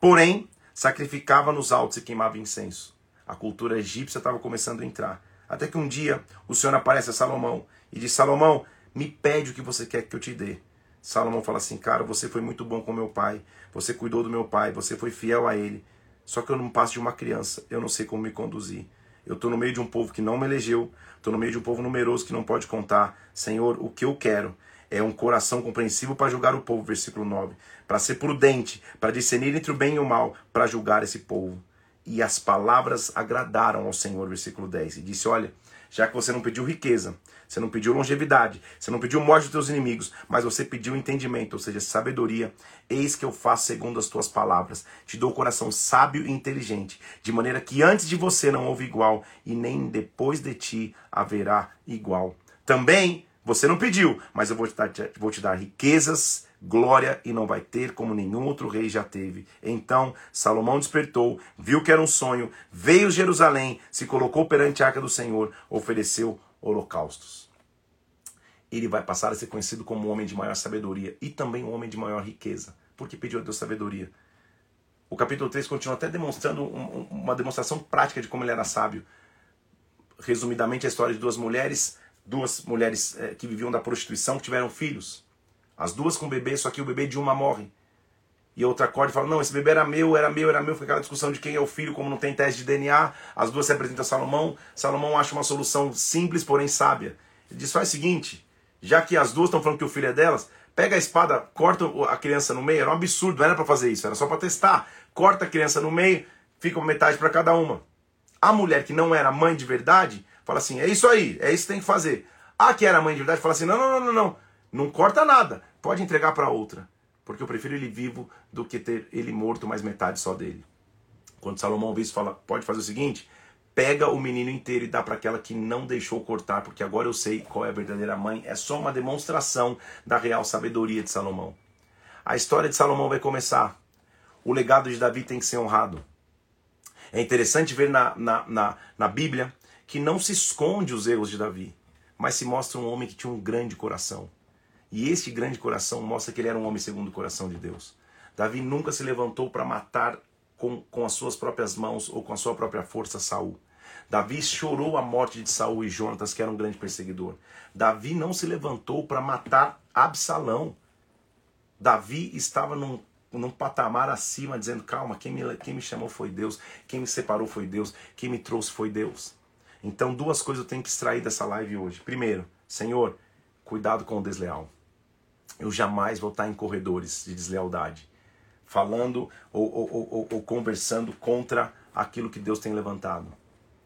Porém, sacrificava nos altos e queimava incenso. A cultura egípcia estava começando a entrar. Até que um dia o Senhor aparece a Salomão e diz: Salomão, me pede o que você quer que eu te dê. Salomão fala assim: Cara, você foi muito bom com meu pai, você cuidou do meu pai, você foi fiel a ele. Só que eu não passo de uma criança, eu não sei como me conduzir. Eu estou no meio de um povo que não me elegeu, estou no meio de um povo numeroso que não pode contar. Senhor, o que eu quero é um coração compreensivo para julgar o povo, versículo 9. Para ser prudente, para discernir entre o bem e o mal, para julgar esse povo. E as palavras agradaram ao Senhor, versículo 10. E disse: Olha, já que você não pediu riqueza, você não pediu longevidade, você não pediu morte dos teus inimigos, mas você pediu entendimento, ou seja, sabedoria. Eis que eu faço segundo as tuas palavras. Te dou coração sábio e inteligente, de maneira que antes de você não houve igual, e nem depois de ti haverá igual. Também você não pediu, mas eu vou te dar, vou te dar riquezas, glória e não vai ter como nenhum outro rei já teve. Então Salomão despertou, viu que era um sonho, veio a Jerusalém, se colocou perante a arca do Senhor, ofereceu holocaustos. Ele vai passar a ser conhecido como o homem de maior sabedoria e também o homem de maior riqueza, porque pediu a Deus sabedoria. O capítulo 3 continua até demonstrando uma demonstração prática de como ele era sábio. Resumidamente, a história de duas mulheres, duas mulheres é, que viviam da prostituição, que tiveram filhos. As duas com bebê, só que o bebê de uma morre. E outra acorda e fala: Não, esse bebê era meu, era meu, era meu. Fica aquela discussão de quem é o filho, como não tem teste de DNA. As duas se apresentam a Salomão. Salomão acha uma solução simples, porém sábia. Ele diz: Faz o seguinte: já que as duas estão falando que o filho é delas, pega a espada, corta a criança no meio. Era um absurdo, não era para fazer isso, era só para testar. Corta a criança no meio, fica metade para cada uma. A mulher que não era mãe de verdade fala assim: É isso aí, é isso que tem que fazer. A que era mãe de verdade fala assim: Não, não, não, não, não, corta nada, pode entregar para outra porque eu prefiro ele vivo do que ter ele morto, mais metade só dele. Quando Salomão vê isso, fala: pode fazer o seguinte, pega o menino inteiro e dá para aquela que não deixou cortar, porque agora eu sei qual é a verdadeira mãe. É só uma demonstração da real sabedoria de Salomão. A história de Salomão vai começar. O legado de Davi tem que ser honrado. É interessante ver na, na, na, na Bíblia que não se esconde os erros de Davi, mas se mostra um homem que tinha um grande coração. E este grande coração mostra que ele era um homem segundo o coração de Deus. Davi nunca se levantou para matar com, com as suas próprias mãos ou com a sua própria força Saul. Davi chorou a morte de Saul e Jonatas, que era um grande perseguidor. Davi não se levantou para matar Absalão. Davi estava num, num patamar acima, dizendo: calma, quem me, quem me chamou foi Deus, quem me separou foi Deus, quem me trouxe foi Deus. Então, duas coisas eu tenho que extrair dessa live hoje. Primeiro, Senhor, cuidado com o desleal eu jamais vou estar em corredores de deslealdade, falando ou, ou, ou, ou conversando contra aquilo que Deus tem levantado.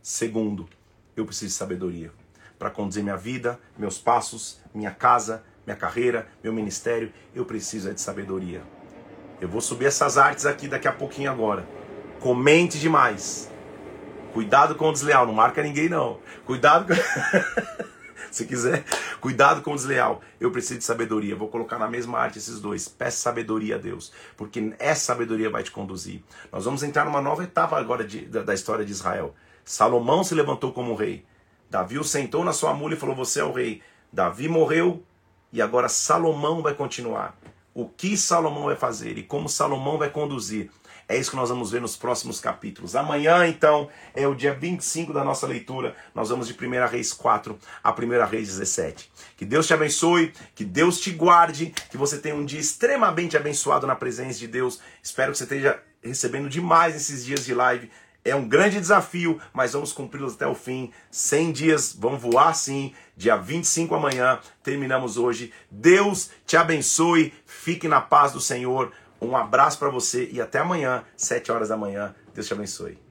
Segundo, eu preciso de sabedoria para conduzir minha vida, meus passos, minha casa, minha carreira, meu ministério. Eu preciso é de sabedoria. Eu vou subir essas artes aqui daqui a pouquinho agora. Comente demais. Cuidado com o desleal, não marca ninguém não. Cuidado com... Se quiser, cuidado com o desleal. Eu preciso de sabedoria. Vou colocar na mesma arte esses dois. Peça sabedoria a Deus, porque essa sabedoria vai te conduzir. Nós vamos entrar numa nova etapa agora de, da, da história de Israel. Salomão se levantou como rei. Davi o sentou na sua mula e falou: Você é o rei. Davi morreu e agora Salomão vai continuar. O que Salomão vai fazer e como Salomão vai conduzir é isso que nós vamos ver nos próximos capítulos. Amanhã, então, é o dia 25 da nossa leitura. Nós vamos de 1 Reis 4 a 1 Reis 17. Que Deus te abençoe, que Deus te guarde, que você tenha um dia extremamente abençoado na presença de Deus. Espero que você esteja recebendo demais esses dias de live. É um grande desafio, mas vamos cumpri-los até o fim. 100 dias vão voar sim. Dia 25 amanhã, terminamos hoje. Deus te abençoe, fique na paz do Senhor. Um abraço para você e até amanhã, 7 horas da manhã. Deus te abençoe.